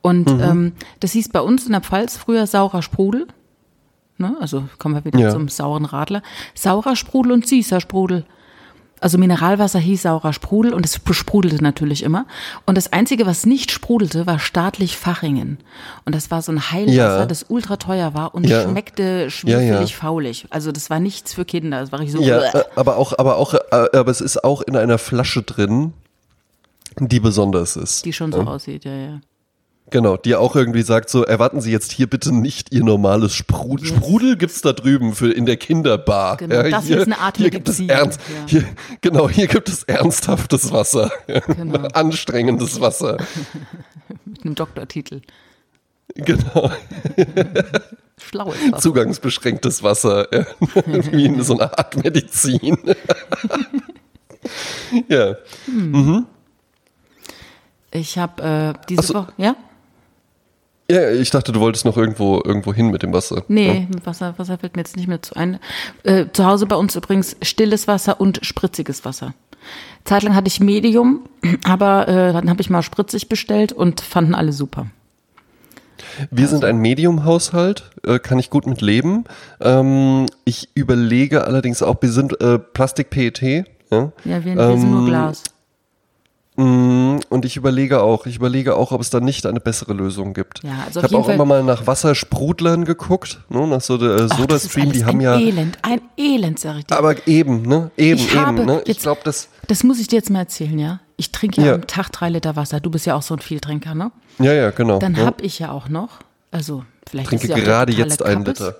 Und Mhm. ähm, das hieß bei uns in der Pfalz früher saurer Sprudel. Ne? Also kommen wir wieder Ja. zum sauren Radler. Saurer Sprudel und süßer Sprudel. Also Mineralwasser hieß saurer Sprudel und es sprudelte natürlich immer. Und das Einzige, was nicht sprudelte, war staatlich Fachingen. Und das war so ein Heilwasser, Ja. das ultra teuer war und Ja. schmeckte Ja, ja. faulig. Also das war nichts für Kinder. Das war ich so. Ja, äh, aber auch, aber auch, äh, aber es ist auch in einer Flasche drin, die besonders ist. die schon so aussieht, ja, ja. Genau, die auch irgendwie sagt so, erwarten Sie jetzt hier bitte nicht Ihr normales Sprudel. Sprudel gibt's da drüben für in der Kinderbar. Genau, das hier ist eine Art hier gibt es Medizin, ernst, ja. hier, Genau, hier gibt es ernsthaftes Wasser. Genau. Anstrengendes Wasser. Mit einem Doktortitel. Genau. Schlaues Wasser. Zugangsbeschränktes Wasser. Ja. Wie in so einer Art Medizin. ja. Ich habe äh, diese so. Woche, ja? Ja, ich dachte, du wolltest noch irgendwo, irgendwo hin mit dem Wasser. Nee, Wasser, Wasser fällt mir jetzt nicht mehr zu ein. Äh, zu Hause bei uns übrigens stilles Wasser und spritziges Wasser. Zeitlang hatte ich Medium, aber äh, dann habe ich mal spritzig bestellt und fanden alle super. Wir sind ein Medium-Haushalt, äh, kann ich gut mit leben. Ähm, ich überlege allerdings auch, wir sind äh, Plastik-PET. Ja? Ja, wir, wir sind nur Ähm, Glas. Mm, Und ich überlege auch, ich überlege auch, ob es da nicht eine bessere Lösung gibt. Ja, also ich habe auch Fall- immer mal nach Wassersprudlern geguckt, ne, nach so der äh, SodaStream, die haben ein ja. Elend, ein Elend, sag ich dir. Aber eben, ne? Eben, Ich eben, habe ne? Ich jetzt- glaube, das. Das muss ich dir jetzt mal erzählen, ja? Ich trinke ja, Ja. am Tag drei Liter Wasser. Du bist ja auch so ein Vieltrinker, ne? Ja, ja, genau. Dann ja. habe ich ja auch noch, also vielleicht trinke ja auch gerade jetzt einen. Liter.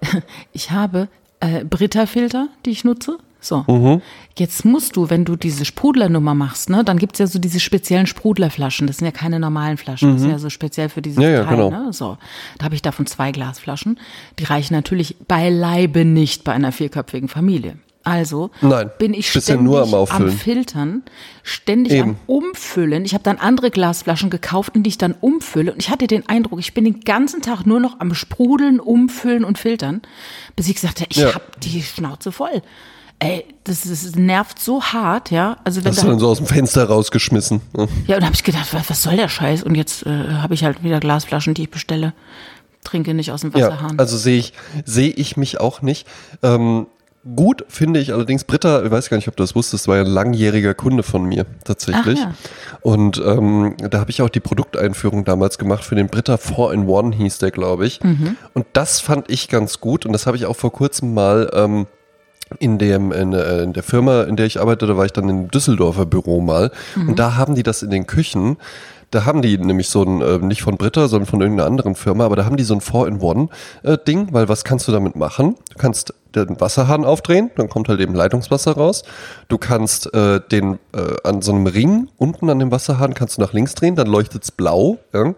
Ich habe äh, Brita-Filter, die ich nutze. So. Mhm. Jetzt musst du, wenn du diese Sprudlernummer machst, ne, dann gibt's ja so diese speziellen Sprudlerflaschen. Das sind ja keine normalen Flaschen. Das sind ja so speziell für dieses Mhm. Ja, ja, Teil. genau. Ne? So. Da habe ich davon zwei Glasflaschen. Die reichen natürlich beileibe nicht bei einer vierköpfigen Familie. Also Nein, bin ich ja ständig nur am Auffüllen. Filtern, ständig Eben. am Umfüllen. Ich habe dann andere Glasflaschen gekauft, in die ich dann umfülle. Und ich hatte den Eindruck, ich bin den ganzen Tag nur noch am Sprudeln, Umfüllen und Filtern, bis ich gesagt habe, ich Ja. habe die Schnauze voll. Ey, das, das nervt so hart, ja. Also wenn Hast da, du dann so aus dem Fenster rausgeschmissen. ne? ja, und habe ich gedacht, was, was soll der Scheiß? Und jetzt äh, habe ich halt wieder Glasflaschen, die ich bestelle. Trinke nicht aus dem Ja, Wasserhahn. also sehe ich, sehe ich mich auch nicht. Ähm, gut finde ich allerdings, Britta, ich weiß gar nicht, ob du das wusstest, war ja ein langjähriger Kunde von mir tatsächlich. Ja. Und ähm, da habe ich auch die Produkteinführung damals gemacht für den Britta 4-in-1 hieß der, glaube ich. Mhm. Und das fand ich ganz gut und das habe ich auch vor kurzem mal ähm, in dem in, äh, in der Firma, in der ich arbeite, da war ich dann im Düsseldorfer Büro mal und da haben die das in den Küchen. Da haben die nämlich so ein, äh, nicht von Britta, sondern von irgendeiner anderen Firma, aber da haben die so ein 4-in-1-Ding, weil was kannst du damit machen? Du kannst den Wasserhahn aufdrehen, dann kommt halt eben Leitungswasser raus. Du kannst äh, den äh, an so einem Ring unten an dem Wasserhahn kannst du nach links drehen, dann leuchtet's blau. Ja?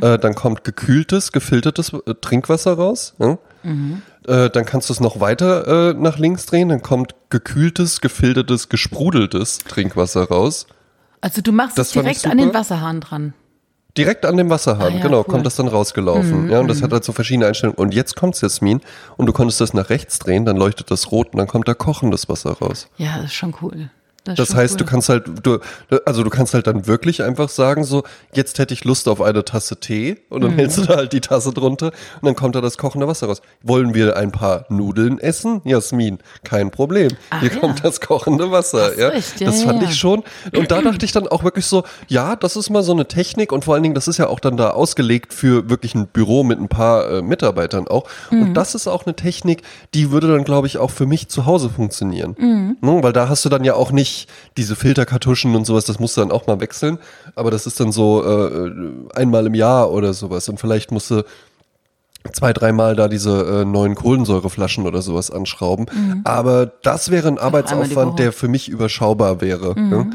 Äh, dann kommt gekühltes, gefiltertes äh, Trinkwasser raus. Ja? Äh, dann kannst du es noch weiter äh, nach links drehen, dann kommt gekühltes, gefiltertes, gesprudeltes Trinkwasser raus. also du machst das es direkt an den. Wasserhahn dran. Direkt an dem Wasserhahn, Ah ja, genau, cool. kommt das dann rausgelaufen. ja, und das hat halt so verschiedene Einstellungen. Und jetzt kommt's Jasmin und du konntest das nach rechts drehen, dann leuchtet das rot und dann kommt da kochendes Wasser raus. Ja, das ist schon cool. Das schon heißt, cool. du kannst halt, du, also du kannst halt dann wirklich einfach sagen, so, jetzt hätte ich Lust auf eine Tasse Tee und Mhm. dann hältst du da halt die Tasse drunter und dann kommt da das kochende Wasser raus. Wollen wir ein paar Nudeln essen? Jasmin, kein Problem. Ach Hier ja. kommt das kochende Wasser. Ja, ja, das fand ja. ich schon. Und da dachte ich dann auch wirklich so, ja, das ist mal so eine Technik und vor allen Dingen, das ist ja auch dann da ausgelegt für wirklich ein Büro mit ein paar äh, Mitarbeitern auch. Mhm. Und das ist auch eine Technik, die würde dann, glaube ich, auch für mich zu Hause funktionieren. Mhm. Ne? Weil da hast du dann ja auch nicht diese Filterkartuschen und sowas, das musst du dann auch mal wechseln. Aber das ist dann so äh, einmal im Jahr oder sowas. Und vielleicht musst du zwei, dreimal da diese äh, neuen Kohlensäureflaschen oder sowas anschrauben. Aber das wäre ein Mhm. Mhm, Arbeitsaufwand, der für mich überschaubar wäre. ja.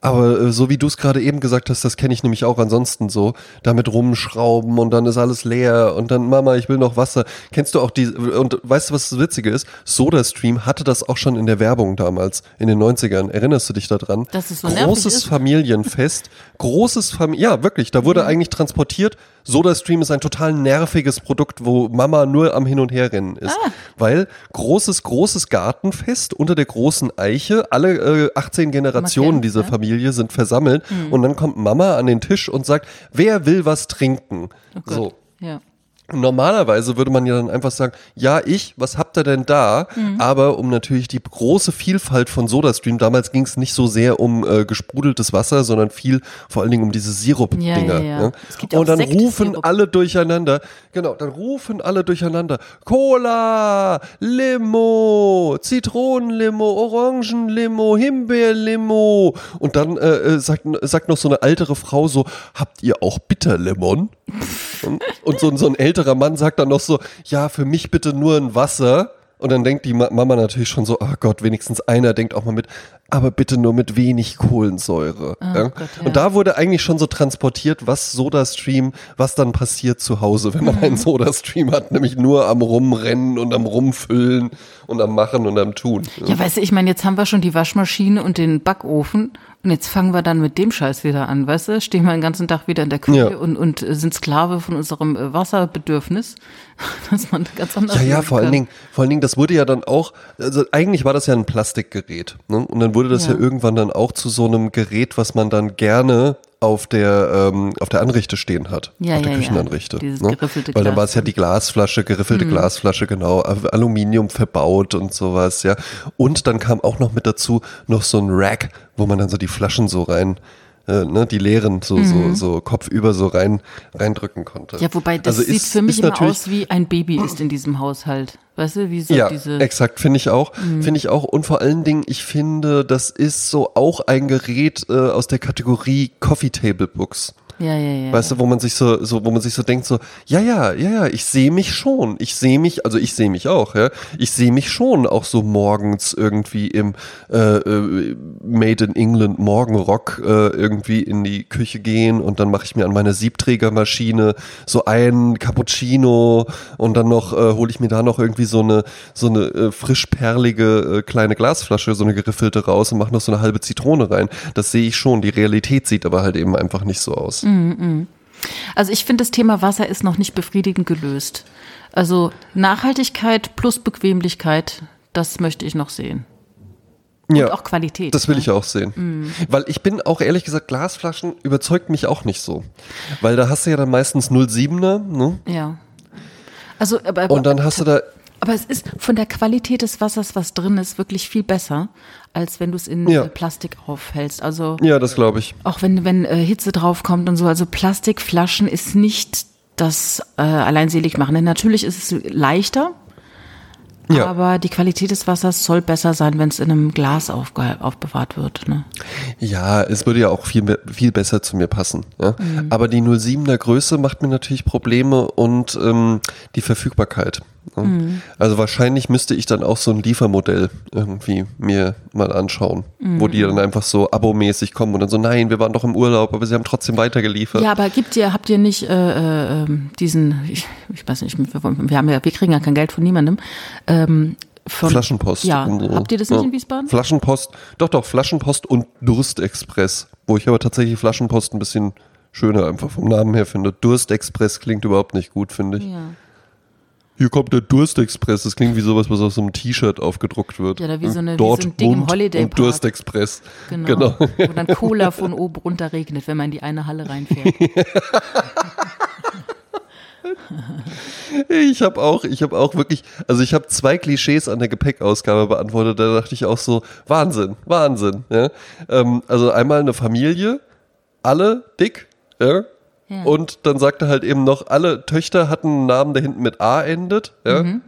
Aber äh, so wie du es gerade eben gesagt hast, das kenne ich nämlich auch ansonsten so. Damit rumschrauben und dann ist alles leer und dann Mama, ich will noch Wasser. Kennst du auch die, und weißt du, was das Witzige ist? SodaStream hatte das auch schon in der Werbung damals, in den 90ern. Erinnerst du dich daran? Dass es so Großes ist? Familienfest, großes Familie, ja wirklich, da Mhm. wurde eigentlich transportiert, SodaStream ist ein total nerviges Produkt, wo Mama nur am Hin und Her rennen ist. Ah. Weil großes, großes Gartenfest unter der großen Eiche, alle äh, 18 Generationen kennt, dieser ja. Mhm. Familie sind versammelt und dann kommt Mama an den Tisch und sagt, wer will was trinken? Oh so. Ja. Normalerweise würde man ja dann einfach sagen, ja, ich, was habt ihr denn da? Mhm. Aber um natürlich die große Vielfalt von SodaStream, damals ging es nicht so sehr um äh, gesprudeltes Wasser, sondern viel vor allen Dingen um diese Sirup-Dinger. Ja, ja, ja. ne? Und dann rufen Sektsirup. alle durcheinander, genau, dann rufen alle durcheinander, Cola, Limo, Zitronenlimo, Orangenlimo, Himbeerlimo. Und dann äh, äh, sagt, sagt noch so eine ältere Frau so, habt ihr auch Bitterlemon? Und, und so, so ein älterer Mann sagt dann noch so, ja, für mich bitte nur ein Wasser. Und dann denkt die Ma Mama natürlich schon so, oh Gott, wenigstens einer denkt auch mal mit, aber bitte nur mit wenig Kohlensäure. ja? Gott, ja. Und da wurde eigentlich schon so transportiert, was SodaStream, was dann passiert zu Hause, wenn man Mhm. einen SodaStream hat, nämlich nur am Rumrennen und am Rumfüllen und am Machen und am Tun. Ja, weißt du, ich meine, jetzt haben wir schon die Waschmaschine und den Backofen und jetzt fangen wir dann mit dem Scheiß wieder an, weißt du? Stehen wir den ganzen Tag wieder in der Küche Ja. und, und äh, sind Sklave von unserem äh, Wasserbedürfnis, dass man ganz anders Ja, ja, vor allen. Dingen, vor allen Dingen, das wurde ja dann auch, also eigentlich war das ja ein Plastikgerät, ne? Und dann wurde das ja. Ja. irgendwann dann auch zu so einem Gerät, was man dann gerne auf der ähm, auf der Anrichte stehen hat, Ja, auf der ja, ja. Küchenanrichte. Dieses ne? geriffelte Weil dann. Mhm. war es ja die Glasflasche, geriffelte Glasflasche, genau, Al- Aluminium verbaut und sowas, ja. Und dann kam auch noch mit dazu noch so ein Rack, wo man dann so die Flaschen so rein äh, ne, die leeren so, so, so kopfüber so rein, reindrücken konnte. Mhm. Ja, wobei das Also sieht ist- für mich immer aus wie ein Baby ist in diesem Haushalt. Weißt du, wie so Ja, diese. exakt, finde ich auch. Mhm. Finde ich auch. Und vor allen Dingen, ich finde, das ist so auch ein Gerät äh, aus der Kategorie Coffee Table Books. Ja, ja, ja. Weißt du, wo man sich so, so, wo man sich so denkt, so, ja, ja, ja, ja, ich sehe mich schon. Ich sehe mich, also ich sehe mich auch, ja. Ich sehe mich schon auch so morgens irgendwie im äh, äh, Made in England Morgenrock äh, irgendwie in die Küche gehen und dann mache ich mir an meiner Siebträgermaschine so einen Cappuccino und dann noch äh, hole ich mir da noch irgendwie so eine so eine äh, frisch perlige äh, kleine Glasflasche, so eine geriffelte raus und mache noch so eine halbe Zitrone rein. Das sehe ich schon. Die Realität sieht aber halt eben einfach nicht so aus. Also ich finde, das Thema Wasser ist noch nicht befriedigend gelöst. Also Nachhaltigkeit plus Bequemlichkeit, das möchte ich noch sehen. ja, auch Qualität, Das will ne? ich auch sehen. Weil ich bin auch ehrlich gesagt, Glasflaschen überzeugt mich auch nicht so. Weil da hast du ja dann meistens 07er, ne? Ja. Also, aber, Und dann hast du da, aber es ist von der Qualität des Wassers, was drin ist, wirklich viel besser, als wenn du es in Ja. äh, Plastik aufhältst. Also ja, das glaube ich. auch wenn, wenn äh, Hitze draufkommt und so. Also Plastikflaschen ist nicht das äh, alleinselig machen. Natürlich ist es leichter, Ja. aber die Qualität des Wassers soll besser sein, wenn es in einem Glas aufbewahrt wird. Ne? Ja, es würde ja auch viel, viel besser zu mir passen. Ja? Mhm. Aber die 07er Größe macht mir natürlich Probleme und ähm, die Verfügbarkeit. Mhm. Also wahrscheinlich müsste ich dann auch so ein Liefermodell irgendwie mir mal anschauen, wo Mhm. die dann einfach so abomäßig kommen und dann so, nein, wir waren doch im Urlaub, aber sie haben trotzdem weitergeliefert. Ja, aber gibt ihr, habt ihr nicht äh, äh, ähm, diesen, ich, ich weiß nicht, wir, haben ja, wir kriegen ja kein Geld von niemandem. Ähm, von, Flaschenpost. Ja, und so. habt ihr das nicht Ja. in Wiesbaden? Flaschenpost, doch, doch, Flaschenpost und Durstexpress, wo ich aber tatsächlich Flaschenpost ein bisschen schöner einfach vom Namen her finde. Durstexpress klingt überhaupt nicht gut, finde ich. Ja. Hier kommt der Durstexpress. Das klingt wie sowas, was auf so einem T-Shirt aufgedruckt wird. Ja, oder wie so eine- wie Dort so ein Ding im Mund Holiday und Park. Durstexpress. Genau. Genau. Wo dann Cola von oben runter regnet, wenn man in die eine Halle reinfährt. Ich habe auch, ich habe auch wirklich, also ich habe zwei Klischees an der Gepäckausgabe beantwortet. Da dachte ich auch so, Wahnsinn, Wahnsinn. Ja? Ähm, also einmal eine Familie, alle dick, ja? Ja. Und dann sagte halt eben noch, alle Töchter hatten einen Namen, der hinten mit A endet. Ja? Mhm.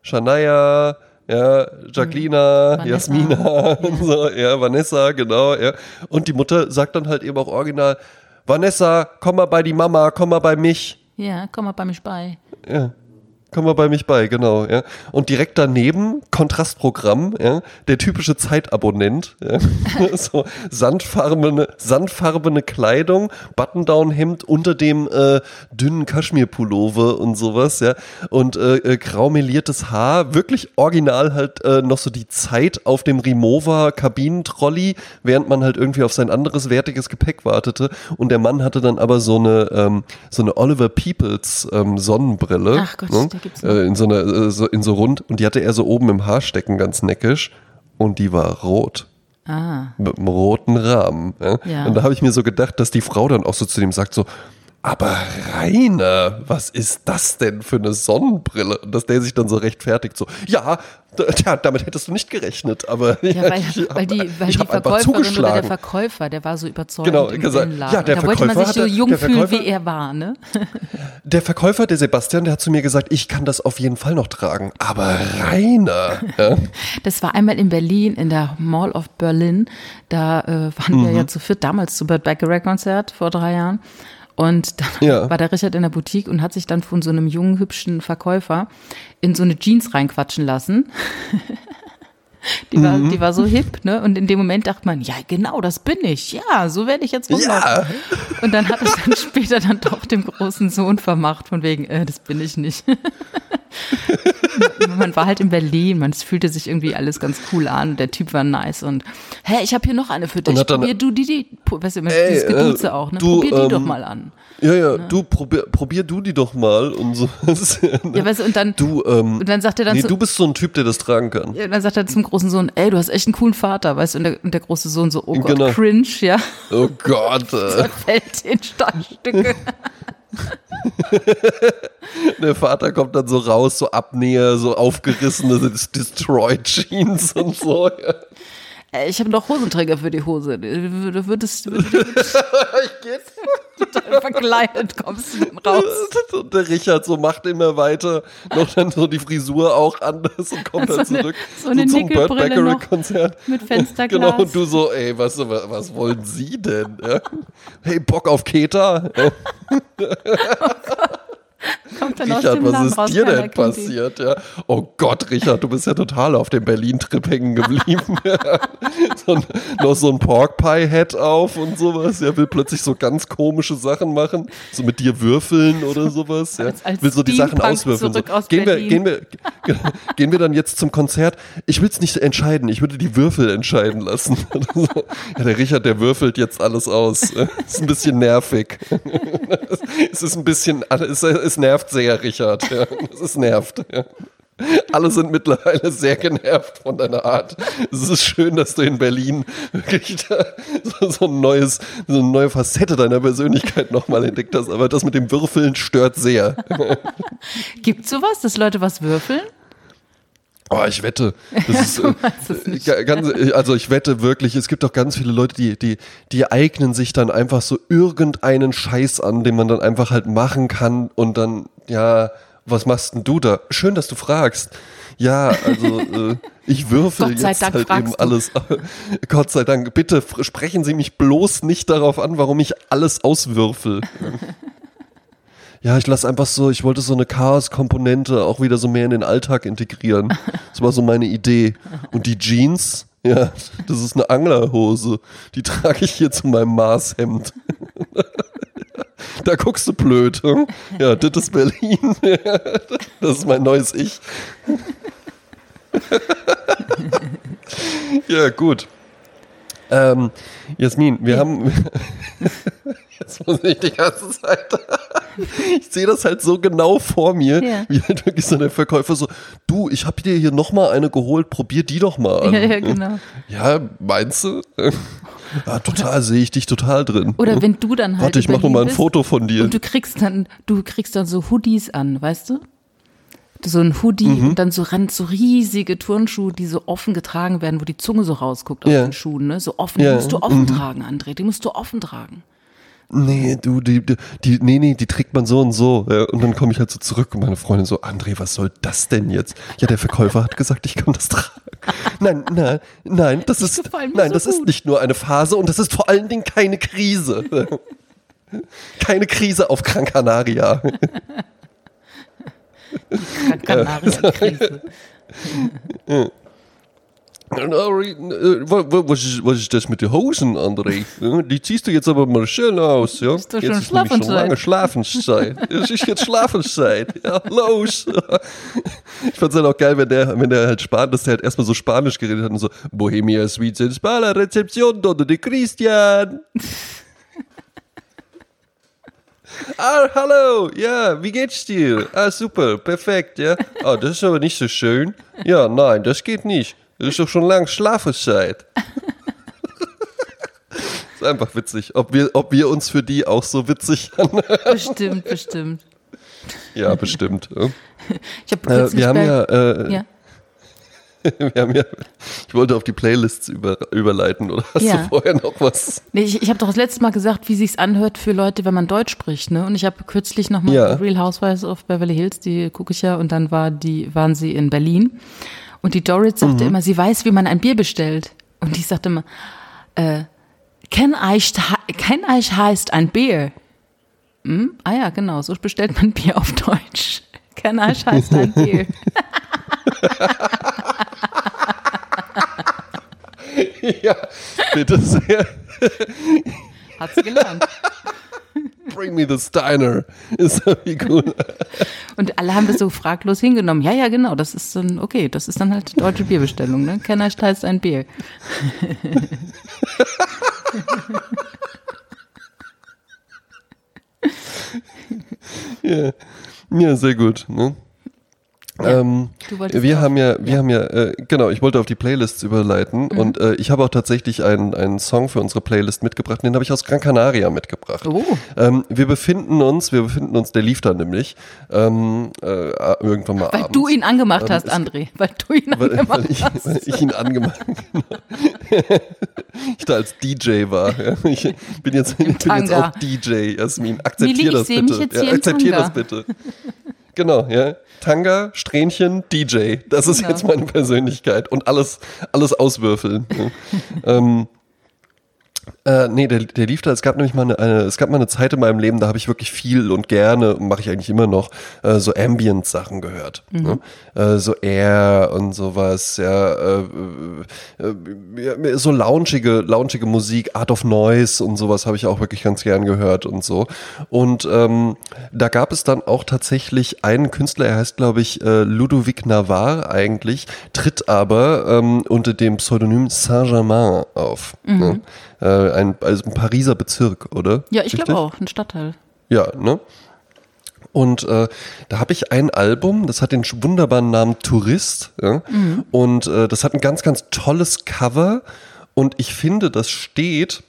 Shania, ja, Jacqueline, Vanessa. Jasmina und so, ja, Vanessa, genau, ja. Und die Mutter sagt dann halt eben auch original, Vanessa, komm mal bei die Mama, komm mal bei mich. Ja, komm mal bei mich bei. Ja. Komm mal bei mich bei, genau, ja. Und direkt daneben Kontrastprogramm, ja, der typische Zeitabonnent, ja. so sandfarbene, sandfarbene Kleidung, Buttondown-Hemd unter dem äh, dünnen Kaschmirpullover und sowas, ja. Und äh, äh, graumeliertes Haar, wirklich original halt äh, noch so die Zeit auf dem Rimowa Kabinentrolley, während man halt irgendwie auf sein anderes wertiges Gepäck wartete. Und der Mann hatte dann aber so eine, ähm, so eine Oliver Peoples ähm, Sonnenbrille. Ach Gott, ne? Der gibt's noch. äh, in so einer, äh, so, in so rund und die hatte er so oben im Haar stecken, ganz neckisch. Und die war rot. Ah. Mit einem roten Rahmen. Ja? Ja. Und da habe ich mir so gedacht, dass die Frau dann auch so zu dem sagt, so, aber Rainer, was ist das denn für eine Sonnenbrille? Und dass der sich dann so rechtfertigt, so, ja, tja, damit hättest du nicht gerechnet, aber Ja, weil, ich weil die, weil ich die Verkäuferin oder der. Verkäufer, der war so überzeugt Genau, im gesagt, Innenladen. ja, der da wollte man sich Verkäufer so jung fühlen, Verkäufer- wie er war, ne? Der Verkäufer, der Sebastian, der hat zu mir gesagt, ich kann das auf jeden Fall noch tragen. Aber Rainer, ja, Das war einmal in Berlin, in der Mall of Berlin. Da äh, waren Mhm. wir ja zu viert, damals zu Burt Bacharach Konzert vor drei Jahren. Und dann Ja. war der Richard in der Boutique und hat sich dann von so einem jungen, hübschen Verkäufer in so eine Jeans reinquatschen lassen. Die war, Mhm. die war so hip, ne? Und in dem Moment dachte man, ja, genau, das bin ich. Ja, so werde ich jetzt rumlaufen. Ja. Und dann hat es dann später dann doch dem großen Sohn vermacht, von wegen, äh, das bin ich nicht. man war halt in Berlin, man fühlte sich irgendwie alles ganz cool an. Der Typ war nice und hä, ich habe hier noch eine für dich. Probier du die, die, weißt du, Ey, dieses Geduze äh, auch, ne? du, Probier die doch ähm, mal an. Ja, ja, du probier, probier du die doch mal und so. Ja, weißt du, und dann, Du, ähm, und dann sagt er dann nee, zu, du bist so ein Typ, der das tragen kann. ja, dann sagt er zum großen Sohn, ey, du hast echt einen coolen Vater, weißt du, und der, und der große Sohn so, oh Gott, Genau. cringe, ja, Oh Gott. Äh. fällt in Stücke. Der Vater kommt dann so raus, so Abnäher, so aufgerissene Destroyed Jeans und so. Ja. Ey, ich habe noch Hosenträger für die Hose. Du würdest, würdest, würdest Ich geht's. Total verkleidet kommst du dann raus. Und der Richard so macht immer weiter, noch dann so die Frisur auch anders und kommt So dann eine- zurück so eine zum Burt Nickelbrille noch Bacharach-Konzert. mit Fensterglas. Genau, und du so, ey, was, was wollen Sie denn? Ja? Hey, Bock auf Keta? Ja? Kommt dann aus Richard, dem was Laden ist raus, dir denn passiert? Ja? Oh Gott, Richard, du bist ja total auf dem Berlin-Trip hängen geblieben. Ja. so ein, noch so ein Pork Pie Head auf und sowas. Er will plötzlich so ganz komische Sachen machen, so mit dir würfeln oder sowas. Ja. Als- als will so die Sachen auswürfeln. So. aus Gehen, wir, gehen, wir, gehen wir dann jetzt zum Konzert? Ich will es nicht entscheiden, ich würde die Würfel entscheiden lassen. ja, der Richard, der würfelt jetzt alles aus. Ist ein bisschen nervig. Es ist ein bisschen, es, es nervt sehr, Richard. Ja. Es ist nervt. Ja. Alle sind mittlerweile sehr genervt von deiner Art. Es ist schön, dass du in Berlin wirklich so, so ein neues, so eine neue Facette deiner Persönlichkeit nochmal entdeckt hast. Aber das mit dem Würfeln stört sehr. Gibt's sowas, dass Leute was würfeln? Oh, ich wette. Das ist, äh, ga- ganz, äh, also ich wette wirklich, es gibt auch ganz viele Leute, die, die, die eignen sich dann einfach so irgendeinen Scheiß an, den man dann einfach halt machen kann und dann, ja, was machst denn du da? Schön, dass du fragst. Ja, also äh, ich würfel jetzt Dank halt eben alles. Gott sei Dank. Bitte sprechen Sie mich bloß nicht darauf an, warum ich alles auswürfel. Ja, ich lasse einfach so, ich wollte so eine Chaos-Komponente auch wieder so mehr in den Alltag integrieren. Das war so meine Idee. Und die Jeans, ja, das ist eine Anglerhose. Die trage ich hier zu meinem Maßhemd. Da guckst du blöd. Hm? Ja, das ist Berlin. Das ist mein neues Ich. Ja, gut. Ähm, Jasmin, wir haben. Jetzt muss ich die ganze Zeit. Ich sehe das halt so genau vor mir, Ja. wie halt wirklich so der Verkäufer so: Du, ich habe dir hier nochmal eine geholt, probier die doch mal an. Ja, ja, genau. Ja, meinst du? Ja, total, sehe ich dich total drin. Oder wenn du dann halt. Warte, ich in mach noch mal ein Foto von dir. Und du kriegst dann, du kriegst dann so Hoodies an, weißt du? So ein Hoodie Mhm. und dann so ran so riesige Turnschuhe, die so offen getragen werden, wo die Zunge so rausguckt aus Ja. den Schuhen, ne? So offen, die musst du offen tragen, André, die musst du offen tragen. Nee, du, die, die, die, nee, nee, die trägt man so und so. Ja, und dann komme ich halt so zurück und meine Freundin so, André, was soll das denn jetzt? Ja, der Verkäufer hat gesagt, ich kann das tragen. Nein, nein, nein, das ist, nein, das ist nicht nur eine Phase und das ist vor allen Dingen keine Krise. Keine Krise auf Gran Canaria. Gran Canaria-Krise. André, äh, wa- wa- Was ist, was ist das mit den Hosen, André? Ja, Die ziehst du jetzt aber mal schön aus, ja? Ist doch jetzt schon ist nämlich schon lange Schlafenszeit. Es ist jetzt Schlafenszeit. Ja, los. Ich fand's halt auch geil, wenn der, wenn der halt Spanisch, dass der halt erstmal so Spanisch geredet hat und so, Bohemia Suites in Spala, Rezeption, Donde de Christian. Ah, hallo, ja, wie geht's dir? Ah, super, perfekt, ja. Ah, das ist aber nicht so schön. Ja, nein, das geht nicht. Das ist doch schon lang Schlafenszeit. ist einfach witzig, ob wir, ob wir uns für die auch so witzig anhören. Bestimmt, bestimmt. Ja, bestimmt. Ich habe Äh, wir haben ja, äh, ja. wir haben ja, ich wollte auf die Playlists über, überleiten, oder hast Ja. du vorher noch was? Nee, ich, ich habe doch das letzte Mal gesagt, wie sich's anhört für Leute, wenn man Deutsch spricht, ne? Und ich habe kürzlich noch mal Ja. Real Housewives of Beverly Hills, die gucke ich ja, und dann war die, waren sie in Berlin. Und die Dorit sagte Mhm. immer, sie weiß, wie man ein Bier bestellt. Und ich sagte immer, äh, Ken Eich, Ken Eich heißt ein Bier. Hm? Ah ja, genau, so bestellt man Bier auf Deutsch. Ken Eich heißt ein Bier. ja, bitte sehr. Hat sie gelernt. Bring me the Steiner. Ist irgendwie cool. Und alle haben das so fraglos hingenommen. Ja, ja, genau, das ist dann, okay, das ist dann halt deutsche Bierbestellung, ne? Kenner heißt ein Bier. Ja, ja sehr gut. Ne? Ja, ähm, du wolltest wir haben ja, wir haben ja, äh, genau, ich wollte auf die Playlists überleiten Mhm. und äh, ich habe auch tatsächlich einen, einen Song für unsere Playlist mitgebracht, den habe ich aus Gran Canaria mitgebracht. Oh. Ähm, wir befinden uns, wir befinden uns, der lief da nämlich, ähm, äh, irgendwann mal Weil abends. du ihn angemacht hast, es- André. Weil du ihn weil, angemacht weil, ich, hast. weil ich ihn angemacht ich da als DJ war. Ja. Ich bin jetzt, ich bin jetzt auch DJ, Jasmin. Akzeptier das bitte. jetzt Ja, hier im akzeptier Tanga. das bitte. Genau, ja. Tanga, Strähnchen, DJ. Das ist Genau. jetzt meine Persönlichkeit. Und alles, alles auswürfeln. Ähm, äh, nee, der, der lief da. Es gab nämlich mal eine, eine, es gab mal eine Zeit in meinem Leben, da habe ich wirklich viel und gerne, mache ich eigentlich immer noch, äh, so Ambient-Sachen gehört. Ne? Äh, so Air und sowas, ja, äh, äh, äh, so loungige, loungige Musik, Art of Noise und sowas habe ich auch wirklich ganz gern gehört und so. Und ähm, da gab es dann auch tatsächlich einen Künstler, er heißt, glaube ich, äh, Ludovic Navarre eigentlich, tritt aber ähm, unter dem Pseudonym Saint-Germain auf. Ne? Äh, ein, also ein Pariser Bezirk, oder? Ja, ich glaube auch, ein Stadtteil. Ja, ne? Und äh, da habe ich ein Album, das hat den wunderbaren Namen Tourist. Ja? Und äh, das hat ein ganz, ganz tolles Cover. Und ich finde, das steht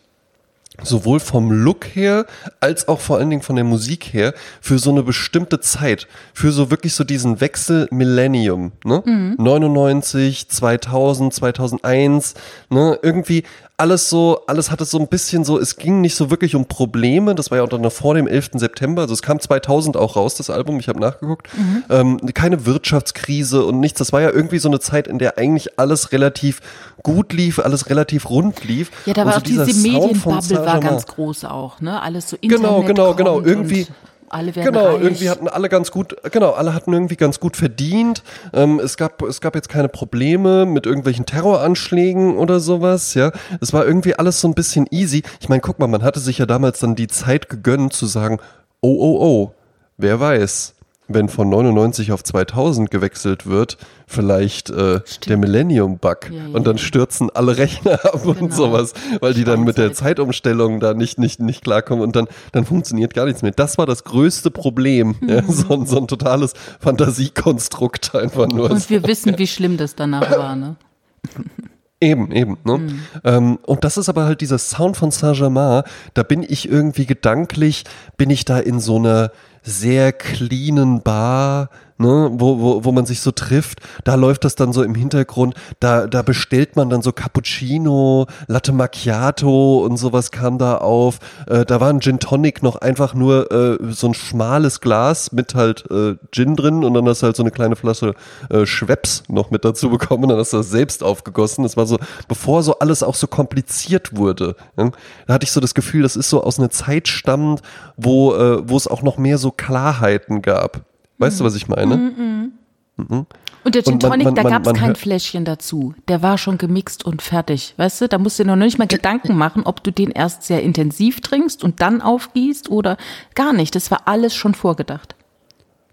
sowohl vom Look her als auch vor allen Dingen von der Musik her für so eine bestimmte Zeit, für so wirklich so diesen Wechsel Millennium, ne? 99, 2000, 2001, ne? Irgendwie alles so, alles hatte so ein bisschen so, es ging nicht so wirklich um Probleme, das war ja auch noch vor dem 11. September, also es kam 2000 auch raus, das Album, ich habe nachgeguckt, ähm, keine Wirtschaftskrise und nichts, das war ja irgendwie so eine Zeit, in der eigentlich alles relativ gut lief, alles relativ rund lief. Ja, da war so auch diese Medienbubble war ganz groß auch, ne? Alles so Internet Genau, genau, genau. Irgendwie- alle werden Genau, reich. irgendwie hatten alle ganz gut, genau, alle hatten irgendwie ganz gut verdient. Ähm, es gab, es gab jetzt keine Probleme mit irgendwelchen Terroranschlägen oder sowas, ja. Es war irgendwie alles so ein bisschen easy. Ich meine, guck mal, man hatte sich ja damals dann die Zeit gegönnt zu sagen, oh, oh, oh, wer weiß, wenn von 99 auf 2000 gewechselt wird, vielleicht äh, der Millennium-Bug Ja, ja, und dann stürzen alle Rechner ab und Genau. sowas, weil die dann mit der. Zeitumstellung da nicht, nicht, nicht klarkommen und dann, dann funktioniert gar nichts mehr. Das war das größte Problem. Ja, so, ein, so ein totales Fantasiekonstrukt einfach nur. Und wir wissen, wie schlimm das danach war, ne? Eben, eben. Ne? Ähm, und das ist aber halt dieser Sound von Saint-Germain, da bin ich irgendwie gedanklich, bin ich da in so einer sehr cleanen Bar, ne, wo, wo, wo man sich so trifft, da läuft das dann so im Hintergrund, da, da bestellt man dann so Cappuccino, Latte Macchiato und sowas kam da auf. Äh, da war ein Gin Tonic noch einfach nur äh, so ein schmales Glas mit halt äh, Gin drin und dann hast du halt so eine kleine Flasche äh, Schweppes noch mit dazu bekommen und dann hast du das selbst aufgegossen. Das war so, bevor so alles auch so kompliziert wurde. Ja? Da hatte ich so das Gefühl, das ist so aus einer Zeit stammend, wo, äh, wo es auch noch mehr so Klarheiten gab. Weißt du, was ich meine? Und der Gin Und man- Tonic, man- da gab es kein Fläschchen dazu. Der war schon gemixt und fertig. Weißt du, da musst du dir noch nicht mal Gedanken machen, ob du den erst sehr intensiv trinkst und dann aufgießt oder gar nicht. Das war alles schon vorgedacht.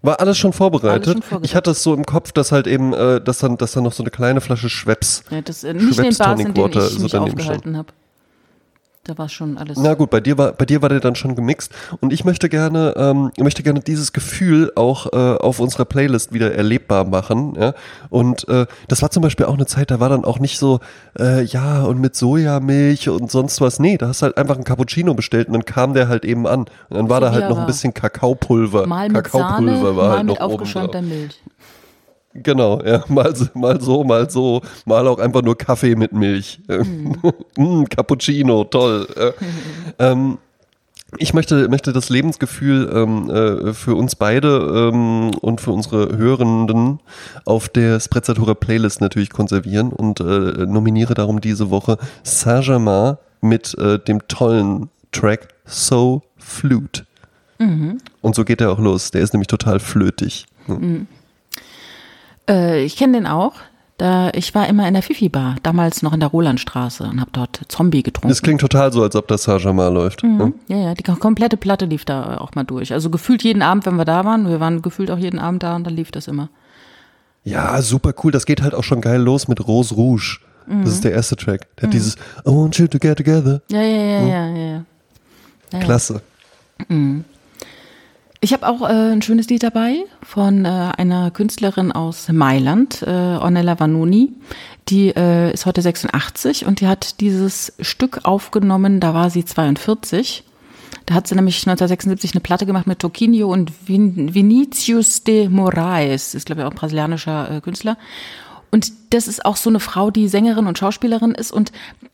War alles schon vorbereitet. Alles schon. Ich hatte es so im Kopf, dass halt eben, äh, dass dann, dass dann noch so eine kleine Flasche Schweppes. Ja, das, äh, nicht in den Schweppes Bars, Tonic in denen ich so mich daneben stand. aufgehalten habe. Da war schon alles. Na gut, bei dir war, bei dir war der dann schon gemixt und ich möchte gerne, ähm, möchte gerne dieses Gefühl auch äh, auf unserer Playlist wieder erlebbar machen. Ja? Und äh, das war zum Beispiel auch eine Zeit, da war dann auch nicht so, äh, ja und mit Sojamilch und sonst was. Nee, da hast du halt einfach einen Cappuccino bestellt und dann kam der halt eben an und dann war da halt er noch ein bisschen Kakaopulver. mal mit Kakaopulver Sahne, war mal halt mit noch aufgeschäumter Milch. Genau, ja, mal, so- mal so, mal so, mal auch einfach nur Kaffee mit Milch. Mm, Cappuccino, toll. Ähm, ich möchte, möchte das Lebensgefühl ähm, äh, für uns beide ähm, und für unsere Hörenden auf der Sprezzatura Playlist natürlich konservieren und äh, nominiere darum diese Woche Saint-Germain mit äh, dem tollen Track So Flute. Und so geht er auch los. Der ist nämlich total flötig. Äh, ich kenne den auch. Da, ich war immer in der Fifi-Bar, damals noch in der Rolandstraße und habe dort Zombie getrunken. Das klingt total so, als ob das Saint-Germain läuft. ne? Ja, ja, die komplette Platte lief da auch mal durch. Also gefühlt jeden Abend, wenn wir da waren, wir waren gefühlt auch jeden Abend da und dann lief das immer. Ja, super cool. Das geht halt auch schon geil los mit Rose Rouge. Mhm. Das ist der erste Track. Der hat dieses I want you to get together. Ja, ja, ja, ja, ja. ja. ja. Klasse. Ich habe auch äh, ein schönes Lied dabei von äh, einer Künstlerin aus Mailand, äh, Ornella Vanoni. Die äh, ist heute 86 und die hat dieses Stück aufgenommen, da war sie 42. Da hat sie nämlich 1976 eine Platte gemacht mit Toquinho und Vin Vinicius de Moraes, ist glaube ich auch ein brasilianischer äh, Künstler. Und das ist auch so eine Frau, die Sängerin und Schauspielerin ist und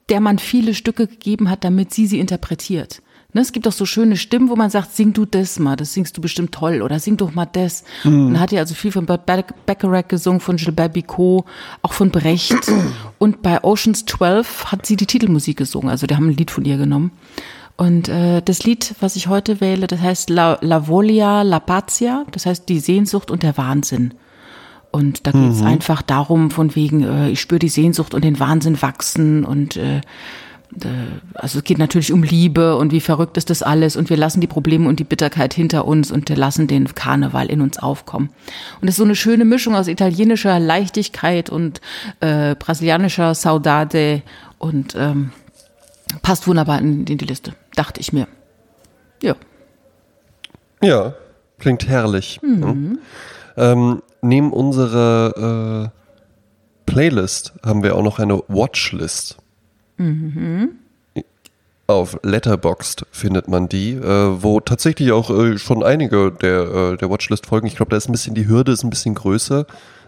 der man viele Stücke gegeben hat, damit sie sie interpretiert. Ne, es gibt auch so schöne Stimmen, wo man sagt, sing du das mal, das singst du bestimmt toll oder sing doch mal das. Mhm. Und hat ja also viel von Bert Bacharach gesungen, von Gilbert Bicot, auch von Brecht. Und bei Oceans 12 hat sie die Titelmusik gesungen, also die haben ein Lied von ihr genommen. Und äh, das Lied, was ich heute wähle, das heißt La, La Volia, La Pazia, das heißt die Sehnsucht und der Wahnsinn. Und da geht es mhm. einfach darum, von wegen, äh, ich spüre die Sehnsucht und den Wahnsinn wachsen und äh, also es geht natürlich um Liebe und wie verrückt ist das alles und wir lassen die Probleme und die Bitterkeit hinter uns und lassen den Karneval in uns aufkommen. Und es ist so eine schöne Mischung aus italienischer Leichtigkeit und äh, brasilianischer Saudade und ähm, passt wunderbar in, in die Liste, dachte ich mir. Ja. Ja, klingt herrlich. Mhm. Ähm, neben unserer äh, Playlist haben wir auch noch eine Watchlist. Mhm. Auf Letterboxd findet man die, äh, wo tatsächlich auch äh, schon einige der, äh, der Watchlist folgen. Ich glaube, da ist ein bisschen die Hürde ist ein bisschen größer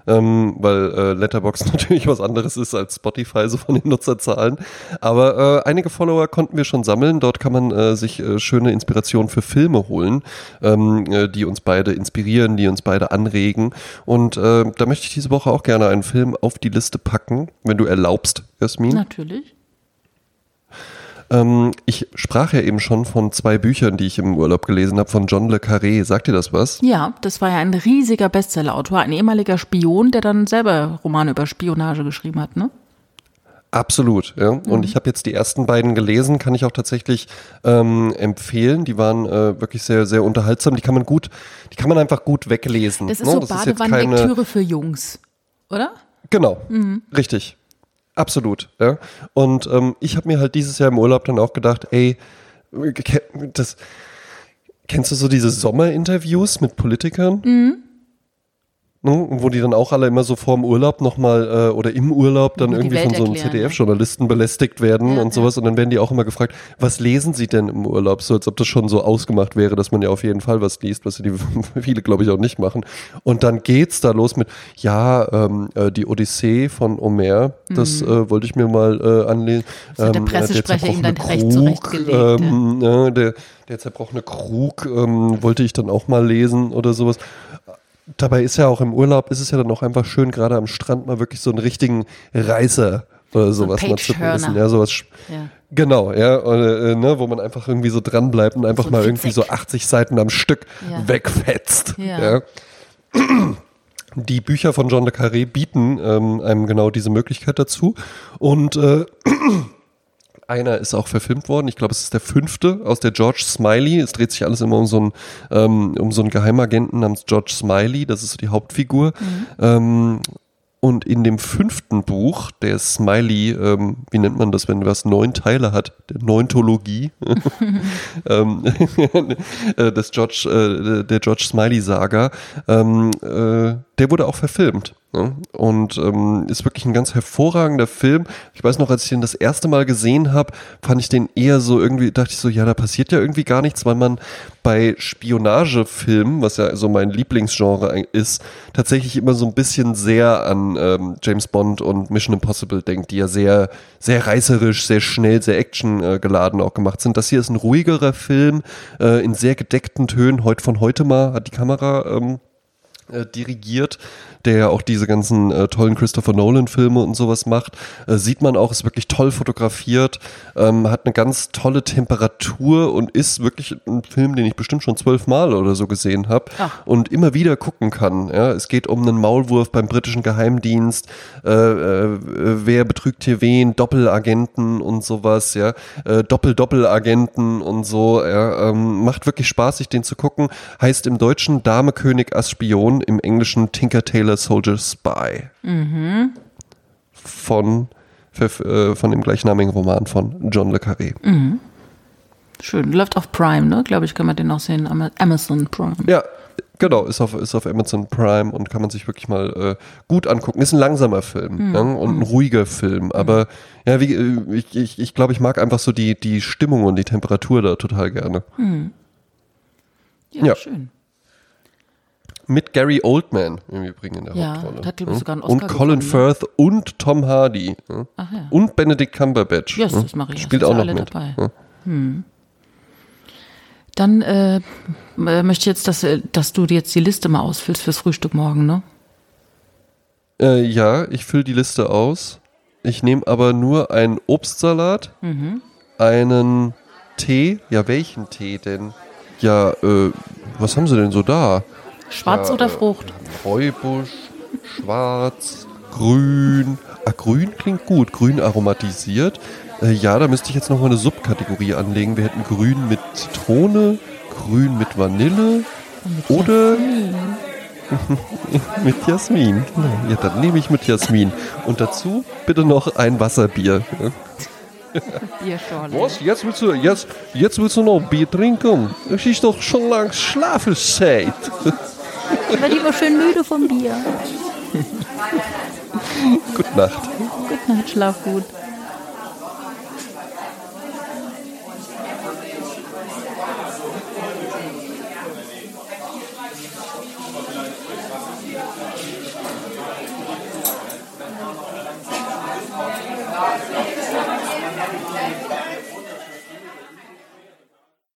ähm, weil äh, Letterboxd natürlich was anderes ist als Spotify, so von den Nutzerzahlen. Aber äh, einige Follower konnten wir schon sammeln. Dort kann man äh, sich äh, schöne Inspirationen für Filme holen, ähm, äh, die uns beide inspirieren, die uns beide anregen. Und da möchte ich diese Woche auch gerne einen Film auf die Liste packen, wenn du erlaubst, Jasmin. Natürlich. Ähm, ich sprach ja eben schon von zwei Büchern, die ich im Urlaub gelesen habe, von John Le Carré. Sagt dir das was? Ja, das war ja ein riesiger Bestsellerautor, ein ehemaliger Spion, der dann selber Romane über Spionage geschrieben hat, ne? Absolut, ja. Mhm. Und ich habe jetzt die ersten beiden gelesen, kann ich auch tatsächlich ähm, empfehlen. Die waren äh, wirklich sehr, sehr unterhaltsam. Die kann man gut, die kann man einfach gut weglesen. Das ist ne? so Badewannenlektüre für Jungs, oder? Genau, mhm. richtig. Absolut, ja. Und ähm, ich habe mir halt dieses Jahr im Urlaub dann auch gedacht, ey, das, kennst du so diese Sommerinterviews mit Politikern? Mhm. Ne, wo die dann auch alle immer so vorm Urlaub nochmal äh, oder im Urlaub dann irgendwie von so einem ZDF-Journalisten belästigt werden ja, und sowas. Und dann werden die auch immer gefragt, was lesen sie denn im Urlaub? So als ob das schon so ausgemacht wäre, dass man ja auf jeden Fall was liest, was die viele, glaube ich, auch nicht machen. Und dann geht's da los mit, ja, ähm, äh, die Odyssee von Homer, mhm. das äh, wollte ich mir mal äh, anlesen. Ähm, der Pressesprecher ihm dann recht zurechtgelegt. Ähm, ja. der, der zerbrochene Krug ähm, wollte ich dann auch mal lesen oder sowas dabei ist ja auch im Urlaub, ist es ja dann auch einfach schön, gerade am Strand mal wirklich so einen richtigen Reißer oder sowas so mal zu essen. Ja, sowas. Ja. Genau, ja, oder, äh, ne, wo man einfach irgendwie so dran bleibt und einfach so mal irgendwie so 80 Seiten am Stück ja. wegfetzt. Ja. ja. Die Bücher von John le Carré bieten ähm, einem genau diese Möglichkeit dazu. Und äh, einer ist auch verfilmt worden. Ich glaube, es ist der fünfte aus der George Smiley. Es dreht sich alles immer um so einen, ähm, um so einen Geheimagenten namens George Smiley. Das ist so die Hauptfigur. Mhm. Ähm, und in dem fünften Buch, der Smiley, ähm, wie nennt man das, wenn was neun Teile hat, der Neuntologie, ähm, äh, des George, äh, der George Smiley Saga, ähm, äh, der wurde auch verfilmt. Ne? Und ähm, ist wirklich ein ganz hervorragender Film. Ich weiß noch, als ich den das erste Mal gesehen habe, fand ich den eher so irgendwie, dachte ich so, ja, da passiert ja irgendwie gar nichts, weil man bei Spionagefilmen, was ja so mein Lieblingsgenre ist, tatsächlich immer so ein bisschen sehr an ähm, James Bond und Mission Impossible denkt, die ja sehr, sehr reißerisch, sehr schnell, sehr actiongeladen auch gemacht sind. Das hier ist ein ruhigerer Film äh, in sehr gedeckten Tönen. Heute von heute mal hat die Kamera ähm, äh, dirigiert der ja auch diese ganzen äh, tollen Christopher Nolan-Filme und sowas macht, äh, sieht man auch, ist wirklich toll fotografiert, ähm, hat eine ganz tolle Temperatur und ist wirklich ein Film, den ich bestimmt schon zwölfmal oder so gesehen habe und immer wieder gucken kann. Ja? Es geht um einen Maulwurf beim britischen Geheimdienst, äh, äh, wer betrügt hier wen, Doppelagenten und sowas, ja, äh, Doppel-Doppelagenten und so, ja? ähm, macht wirklich Spaß, sich den zu gucken. Heißt im Deutschen Dame König als Spion, im Englischen Tinker Taylor Sailor Soldier Spy. Mhm. Von, für, äh, von dem gleichnamigen Roman von John Le Carré. Mhm. Schön. Läuft auf Prime, ne? Glaube ich, kann man den auch sehen. Ama- Amazon Prime. Ja, genau, ist auf, ist auf Amazon Prime und kann man sich wirklich mal äh, gut angucken. Ist ein langsamer Film ja, und ein ruhiger Film. Aber ja, wie, äh, ich, ich, ich glaube, ich mag einfach so die, die Stimmung und die Temperatur da total gerne. Ja, Ja. schön. Mit Gary Oldman im Übrigen in der Ja, Hauptrolle. hat, ich, ja. sogar einen Und Oscar Colin gewonnen, ne? Firth und Tom Hardy. Ja. Ach ja. Und Benedict Cumberbatch. Yes, ja. das mache ich. Spielt auch noch mit. dabei. Ja. Dann äh, äh, möchte ich jetzt, dass, äh, dass du dir jetzt die Liste mal ausfüllst fürs Frühstück morgen, ne? Äh, ja, ich fülle die Liste aus. Ich nehme aber nur einen Obstsalat, Mhm. einen Tee. Ja, welchen Tee denn? Ja, äh, was haben sie denn so da? Schwarz Ja, oder äh, Frucht? Räubusch, schwarz, grün. Ah, grün klingt gut. Grün aromatisiert. Äh, ja, da müsste ich jetzt nochmal eine Subkategorie anlegen. Wir hätten grün mit Zitrone, grün mit Vanille oder mit Jasmin. Genau. Ja, dann nehme ich mit Jasmin. Und dazu bitte noch ein Wasserbier. Bierschorle. Was? Jetzt willst du, jetzt, jetzt willst du noch Bier trinken? Es ist doch schon lang Schlafenszeit. Ich werde immer schön müde vom Bier. Gute Nacht. Gute Nacht, schlaf gut.